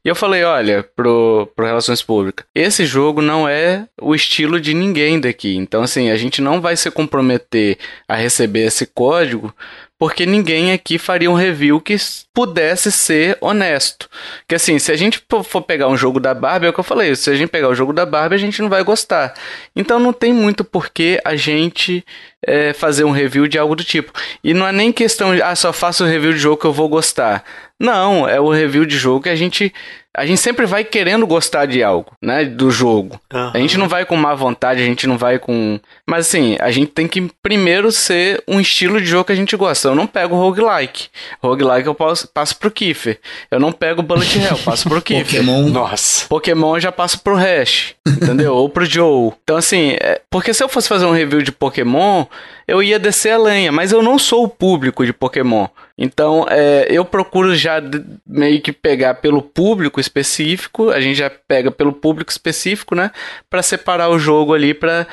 E eu falei, olha, pro, pro Relações Públicas, esse jogo não é o estilo de ninguém daqui. Então, assim, a gente não vai se comprometer a receber esse código porque ninguém aqui faria um review que pudesse ser honesto. Que assim, se a gente for pegar um jogo da Barbie, é o que eu falei, se a gente pegar o jogo da Barbie, a gente não vai gostar. Então não tem muito porquê a gente é, fazer um review de algo do tipo. E não é nem questão de, ah, só faço review de jogo que eu vou gostar. Não, é o review de jogo que a gente a gente sempre vai querendo gostar de algo, né? Do jogo. Uhum. A gente não vai com má vontade, a gente não vai com. Mas assim, a gente tem que primeiro ser um estilo de jogo que a gente gosta. Eu não pego roguelike. Roguelike eu passo, passo pro Kiffer. Eu não pego Bullet Hell, passo pro Kiffer. Pokémon. Nossa. Pokémon eu já passo pro Hash, entendeu? Ou pro Joe. Então assim, é... porque se eu fosse fazer um review de Pokémon, eu ia descer a lenha, mas eu não sou o público de Pokémon. Então, é, eu procuro já meio que pegar pelo público específico, a gente já pega pelo público específico, né? Para separar o jogo ali, para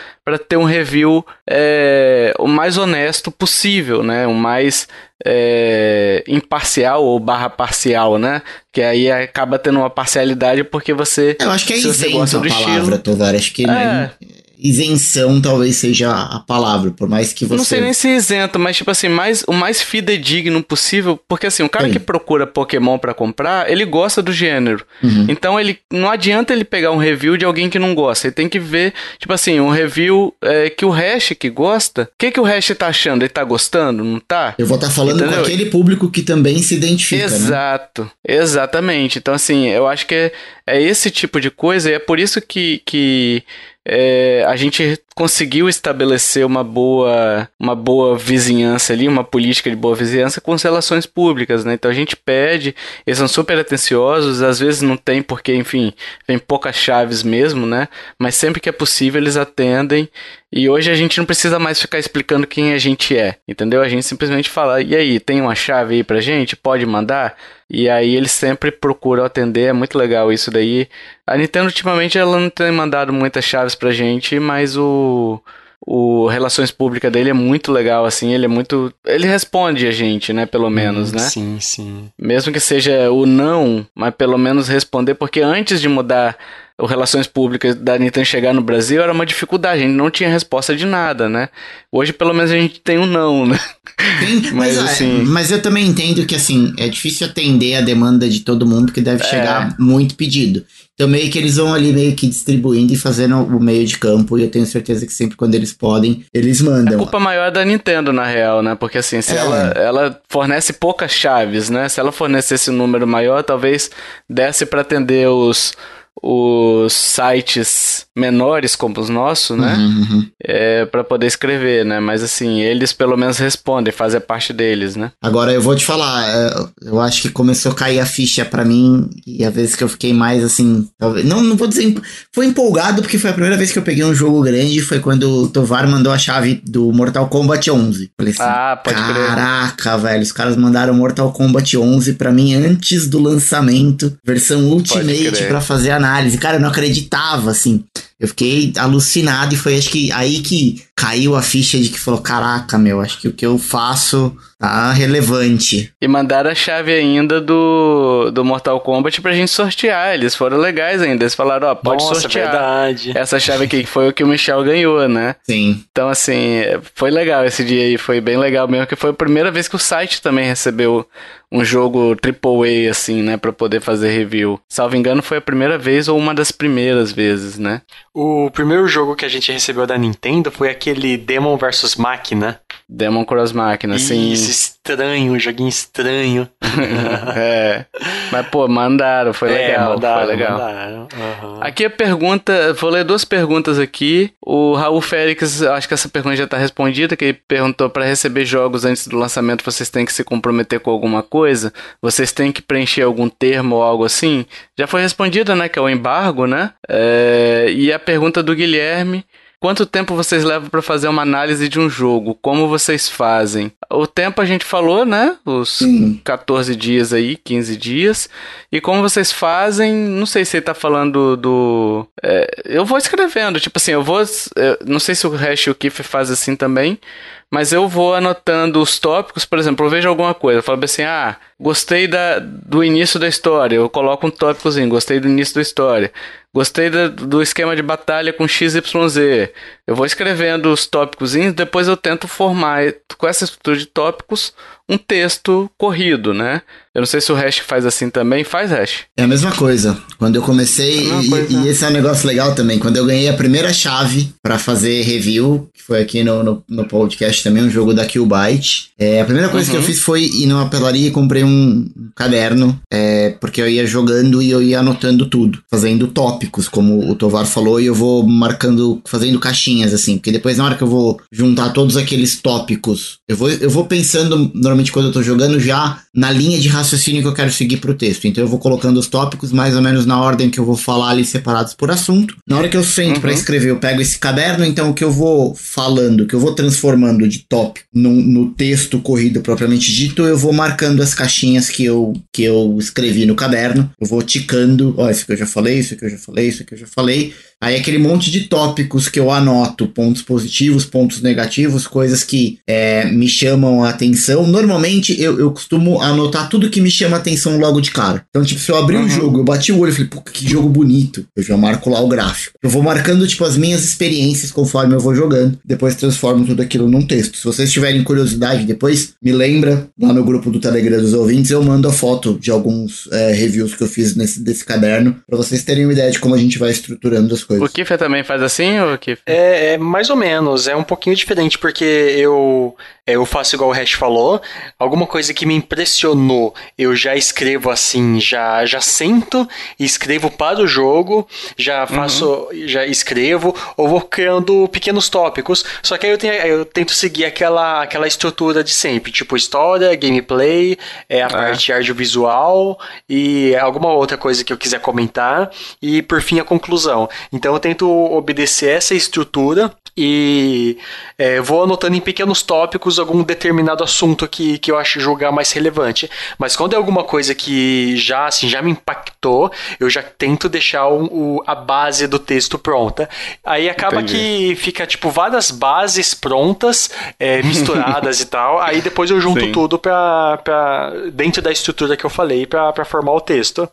ter um review é, o mais honesto possível, né? O mais é, imparcial ou barra parcial, né? Que aí acaba tendo uma parcialidade porque você. Eu acho que é isento a palavra, estilo, Tovar. Acho que é, isenção talvez seja a palavra, por mais que você. Não sei nem se isento, mas tipo assim, mais, o mais fidedigno possível, porque assim, o cara Sim. que procura Pokémon para comprar, ele gosta do gênero. Uhum. Então ele não adianta ele pegar um review de alguém que não gosta. Ele tem que ver, tipo assim, um review é, que o hash que gosta. O que, que o hash tá achando? Ele tá gostando? Não tá? Eu vou estar tá falando Entendeu? com aquele público que também se identifica. Né? Exato, né? exatamente. Então, assim, eu acho que é, é esse tipo de coisa, e é por isso que. que é, a gente conseguiu estabelecer uma boa, uma boa vizinhança ali, uma política de boa vizinhança com as relações públicas, né? Então a gente pede, eles são super atenciosos, às vezes não tem porque, enfim, vem poucas chaves mesmo, né? Mas sempre que é possível eles atendem e hoje a gente não precisa mais ficar explicando quem a gente é, entendeu? A gente simplesmente fala, e aí, tem uma chave aí pra gente? Pode mandar? E aí eles sempre procuram atender, é muito legal isso daí. A Nintendo ultimamente ela não tem mandado muitas chaves pra gente, mas o o relações públicas dele é muito legal, assim, ele é muito. Ele responde a gente, né? Pelo menos, hum, né? Sim, sim. Mesmo que seja o não, mas pelo menos responder, porque antes de mudar o Relações Públicas da Nintendo chegar no Brasil era uma dificuldade, a gente não tinha resposta de nada, né? Hoje, pelo menos, a gente tem um não, né? Sim, mas, mas, é, assim... mas eu também entendo que, assim, é difícil atender a demanda de todo mundo, porque deve é. chegar muito pedido. Então, meio que eles vão ali meio que distribuindo e fazendo o meio de campo, e eu tenho certeza que sempre quando eles podem, eles mandam. A culpa maior é da Nintendo, na real, né? Porque, assim, se é. ela, ela fornece poucas chaves, né? Se ela fornecesse um número maior, talvez desse para atender os os sites menores como os nossos, né? Uhum, uhum. É, para poder escrever, né? Mas assim, eles pelo menos respondem, fazem parte deles, né? Agora eu vou te falar, é, eu acho que começou a cair a ficha para mim e a vez que eu fiquei mais assim, talvez, não, não vou dizer, foi empolgado porque foi a primeira vez que eu peguei um jogo grande, foi quando o Tovar mandou a chave do Mortal Kombat 11. Falei assim, ah, pode caraca, crer. velho, os caras mandaram Mortal Kombat 11 para mim antes do lançamento, versão Ultimate para fazer a análise. Cara, eu não acreditava, assim. Eu fiquei alucinado e foi acho que aí que caiu a ficha de que falou: caraca, meu, acho que o que eu faço tá relevante. E mandaram a chave ainda do, do Mortal Kombat pra gente sortear. Eles foram legais ainda. Eles falaram: ó, pode Nossa, sortear. Verdade. Essa chave aqui foi o que o Michel ganhou, né? Sim. Então, assim, foi legal esse dia aí. Foi bem legal mesmo, que foi a primeira vez que o site também recebeu um jogo AAA, assim, né, para poder fazer review. Salvo engano, foi a primeira vez ou uma das primeiras vezes, né? O primeiro jogo que a gente recebeu da Nintendo foi aquele aquele Demon vs Máquina. Demon Cross Máquina, sim. Isso, estranho, um joguinho estranho. é. Mas, pô, mandaram, foi é, legal. Mandaram, foi legal. Mandaram. Uhum. Aqui a pergunta, vou ler duas perguntas aqui. O Raul Félix, acho que essa pergunta já está respondida, que ele perguntou para receber jogos antes do lançamento, vocês têm que se comprometer com alguma coisa? Vocês têm que preencher algum termo ou algo assim? Já foi respondida, né, que é o embargo, né? É... E a pergunta do Guilherme, Quanto tempo vocês levam para fazer uma análise de um jogo? Como vocês fazem? O tempo a gente falou, né? Os Sim. 14 dias aí, 15 dias. E como vocês fazem? Não sei se ele tá falando do. É, eu vou escrevendo, tipo assim, eu vou. Eu não sei se o Hash e o Kiffer faz assim também mas eu vou anotando os tópicos, por exemplo, eu vejo alguma coisa, eu falo assim, ah, gostei da, do início da história, eu coloco um tópicozinho, gostei do início da história, gostei do, do esquema de batalha com XYZ, eu vou escrevendo os tópicos, depois eu tento formar com essa estrutura de tópicos um texto corrido, né? Eu não sei se o Hash faz assim também. Faz, Hash? É a mesma coisa. Quando eu comecei, é e, coisa, e, esse é um negócio legal também, quando eu ganhei a primeira chave para fazer review, que foi aqui no, no, no, podcast também, um jogo da Killbyte, é, a primeira coisa uhum. que eu uhum. fiz foi ir numa pelaria e comprei um caderno, é, porque eu ia jogando e eu ia anotando tudo, fazendo tópicos, como o Tovar falou, e eu vou marcando, fazendo caixinhas, assim, porque depois na hora que eu vou juntar todos aqueles tópicos, eu vou, eu vou pensando, normalmente quando eu tô jogando, já na linha de raciocínio que eu quero seguir pro texto. Então eu vou colocando os tópicos mais ou menos na ordem que eu vou falar ali separados por assunto. Na hora que eu sento uhum. para escrever, eu pego esse caderno, então o que eu vou falando, que eu vou transformando de tópico no, no texto corrido propriamente dito, eu vou marcando as caixinhas que eu, que eu escrevi no caderno. Eu vou ticando, ó, isso que eu já falei, isso que eu já falei, isso que eu já falei. Aí aquele monte de tópicos que eu anoto, pontos positivos, pontos negativos, coisas que é, me chamam a atenção. Normalmente eu, eu costumo anotar tudo que me chama a atenção logo de cara. Então, tipo, se eu abrir o uhum. um jogo, eu bati o olho e falei, pô, que jogo bonito. Eu já marco lá o gráfico. Eu vou marcando, tipo, as minhas experiências conforme eu vou jogando. Depois transformo tudo aquilo num texto. Se vocês tiverem curiosidade, depois me lembra lá no grupo do Telegram dos ouvintes, eu mando a foto de alguns é, reviews que eu fiz nesse, desse caderno, para vocês terem uma ideia de como a gente vai estruturando as coisas. O Kiffer também faz assim, ou Kiffer? É, é, mais ou menos. É um pouquinho diferente, porque eu, eu faço igual o Hash falou. Alguma coisa que me impressionou, eu já escrevo assim, já, já sento e escrevo para o jogo, já faço, uhum. já escrevo, ou vou criando pequenos tópicos. Só que aí eu, tenho, eu tento seguir aquela, aquela estrutura de sempre, tipo história, gameplay, é, a é. parte audiovisual e alguma outra coisa que eu quiser comentar, e por fim a conclusão. Então eu tento obedecer essa estrutura e é, vou anotando em pequenos tópicos algum determinado assunto que, que eu acho julgar mais relevante. Mas quando é alguma coisa que já assim já me impactou, eu já tento deixar o, o a base do texto pronta. Aí acaba Entendi. que fica tipo várias bases prontas, é, misturadas e tal. Aí depois eu junto Sim. tudo pra, pra, dentro da estrutura que eu falei para formar o texto.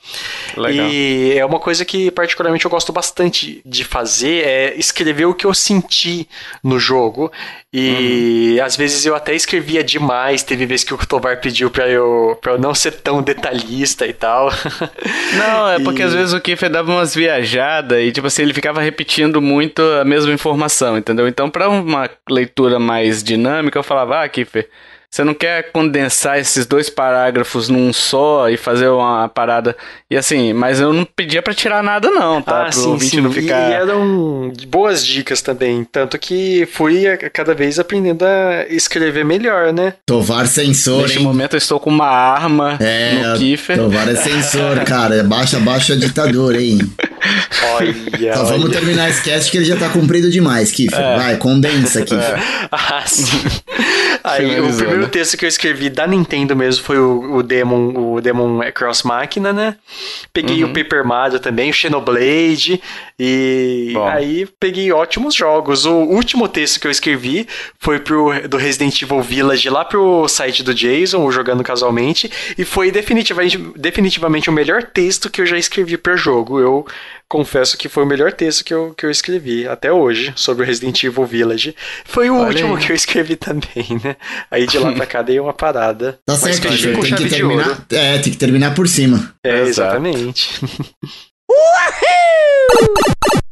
Legal. E é uma coisa que particularmente eu gosto bastante de fazer, é escrever o que eu senti no jogo. E uhum. às vezes eu até escrevia demais. Teve vezes que o Tovar pediu pra eu, pra eu não ser tão detalhista e tal. Não, é porque e... às vezes o Kiffer dava umas viajadas e, tipo assim, ele ficava repetindo muito a mesma informação, entendeu? Então, pra uma leitura mais dinâmica, eu falava, ah, Kiffer você não quer condensar esses dois parágrafos num só e fazer uma parada. E assim, mas eu não pedia para tirar nada, não, tá? Ah, Pro sim, sim. não ficar. E eram boas dicas também. Tanto que fui cada vez aprendendo a escrever melhor, né? Tovar sensor. Neste hein? momento eu estou com uma arma é, no Kiffer. Tovar é sensor, cara. Baixa, baixa a ditadura, hein? Olha, então, vamos terminar esse cast que ele já tá comprido demais, Kiffer. É. Vai, condensa, Kiffer. É. Ah, sim. Aí, o primeiro texto que eu escrevi da Nintendo mesmo foi o, o Demon, o Demon Cross Máquina, né? Peguei uhum. o Paper Mario também, o Xenoblade, e Bom. aí peguei ótimos jogos. O último texto que eu escrevi foi pro, do Resident Evil Village lá pro site do Jason, o Jogando Casualmente, e foi definitivamente, definitivamente o melhor texto que eu já escrevi pro jogo. Eu confesso que foi o melhor texto que eu, que eu escrevi até hoje sobre o Resident Evil Village. Foi o Olha último aí. que eu escrevi também, né? Aí de lá pra cá dei uma parada. Tá certo, tem que terminar. É, tem que terminar por cima. É, exatamente.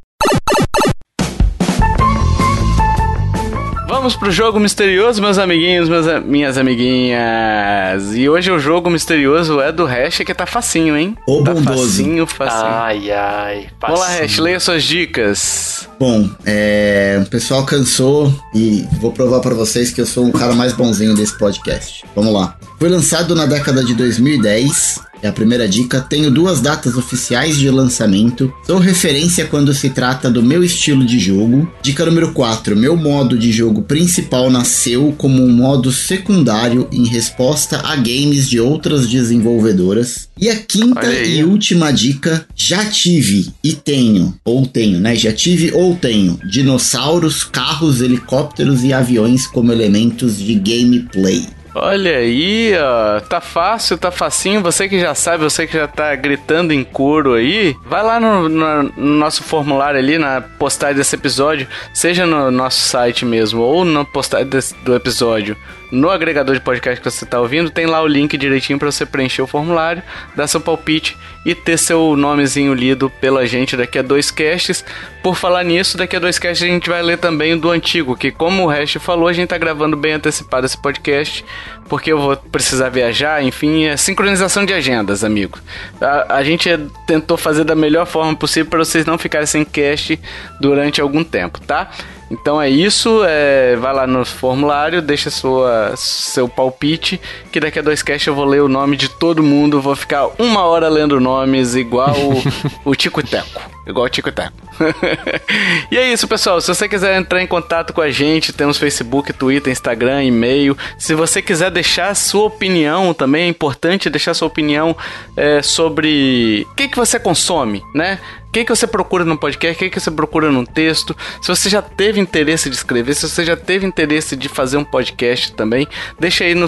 vamos pro jogo misterioso, meus amiguinhos, meus, minhas amiguinhas. E hoje o jogo misterioso é do Hash, que tá facinho, hein? O tá bondoso. facinho, facinho. Ai, ai. Facinho. Vamos lá, Hash, leia suas dicas. Bom, é, o pessoal cansou e vou provar para vocês que eu sou o cara mais bonzinho desse podcast. Vamos lá. Foi lançado na década de 2010 é a primeira dica. Tenho duas datas oficiais de lançamento. Sou referência quando se trata do meu estilo de jogo. Dica número 4. Meu modo de jogo principal nasceu como um modo secundário em resposta a games de outras desenvolvedoras. E a quinta e última dica. Já tive e tenho, ou tenho, né? Já tive ou tenho dinossauros, carros, helicópteros e aviões como elementos de gameplay. Olha aí, ó. Tá fácil, tá facinho. Você que já sabe, você que já tá gritando em coro aí, vai lá no, no, no nosso formulário ali, na postagem desse episódio, seja no nosso site mesmo ou na postagem desse, do episódio no agregador de podcast que você está ouvindo, tem lá o link direitinho para você preencher o formulário, dar seu palpite e ter seu nomezinho lido pela gente daqui a dois casts. Por falar nisso, daqui a dois casts a gente vai ler também o do antigo, que como o Hash falou, a gente está gravando bem antecipado esse podcast, porque eu vou precisar viajar, enfim, é sincronização de agendas, amigo. A, a gente tentou fazer da melhor forma possível para vocês não ficarem sem cast durante algum tempo, tá? Então é isso, é, vai lá no formulário, deixa sua, seu palpite, que daqui a dois casts eu vou ler o nome de todo mundo, vou ficar uma hora lendo nomes igual o, o Tico Teco. Igual o Tico Teco. e é isso, pessoal. Se você quiser entrar em contato com a gente, temos Facebook, Twitter, Instagram, e-mail. Se você quiser deixar sua opinião também, é importante deixar sua opinião é, sobre o que, que você consome, né? O que, que você procura no podcast, o que, que você procura num texto. Se você já teve interesse de escrever, se você já teve interesse de fazer um podcast também, deixa aí no,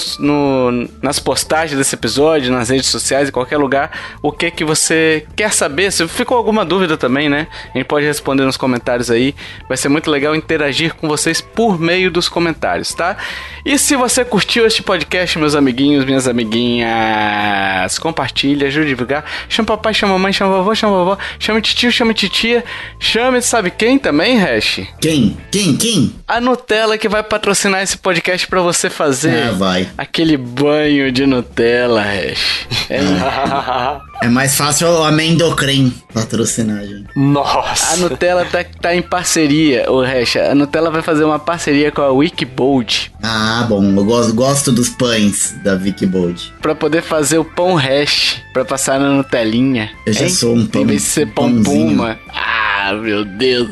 nas postagens desse episódio, nas redes sociais, em qualquer lugar, o que que você quer saber. Se ficou alguma dúvida também, né? A gente pode responder nos comentários aí. Vai ser muito legal interagir com vocês por meio dos comentários, tá? E se você curtiu este podcast, meus amiguinhos, minhas amiguinhas, compartilha, ajude a divulgar. Chama papai, chama mamãe, chama vovô, chama vovó, chama tio, chama titia, chame sabe quem também, Hash? Quem? Quem? Quem? A Nutella que vai patrocinar esse podcast para você fazer. Ah, vai. Aquele banho de Nutella, Hash. É. É mais fácil o amendocrem patrocinar, gente. Nossa. A Nutella tá, tá em parceria, o Hash. A Nutella vai fazer uma parceria com a Wikibold. Ah, bom. Eu gosto, gosto dos pães da Wikibold. Pra poder fazer o pão hash, pra passar na Nutelinha. Eu já hein? sou um pão. Em vez de ser pão puma. Ah, meu Deus.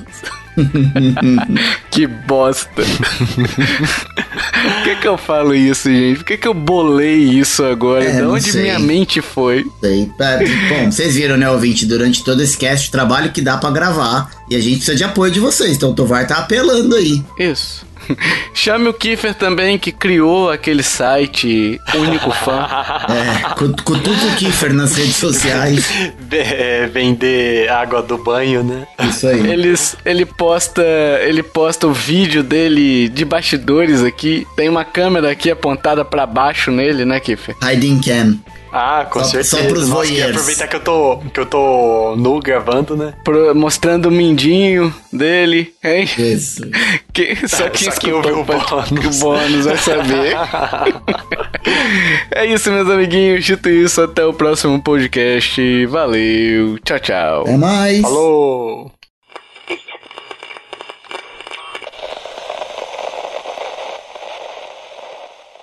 que bosta. Por que, que eu falo isso, gente? Por que, que eu bolei isso agora? É, de onde minha mente foi? Sei. É, bom, vocês viram, né, ouvinte? Durante todo esse cast, o trabalho que dá para gravar. E a gente precisa de apoio de vocês. Então o Tovar tá apelando aí. Isso. Chame o Kiefer também, que criou aquele site Único Fã. É, cutuca o Kiefer nas redes sociais. É, vender água do banho, né? Isso aí. Eles, ele, posta, ele posta o vídeo dele de bastidores aqui. Tem uma câmera aqui apontada para baixo nele, né, Kiefer? Hiding cam. Ah, com só, certeza. Só pros Nossa, voyeurs. aproveitar que eu tô que eu tô nu gravando, né? Pro, mostrando o mindinho dele, hein? Isso. Que, só que só quem ouviu o bônus. o bônus vai saber. é isso, meus amiguinhos. Dito isso, até o próximo podcast. Valeu. Tchau, tchau. Até mais. Falou.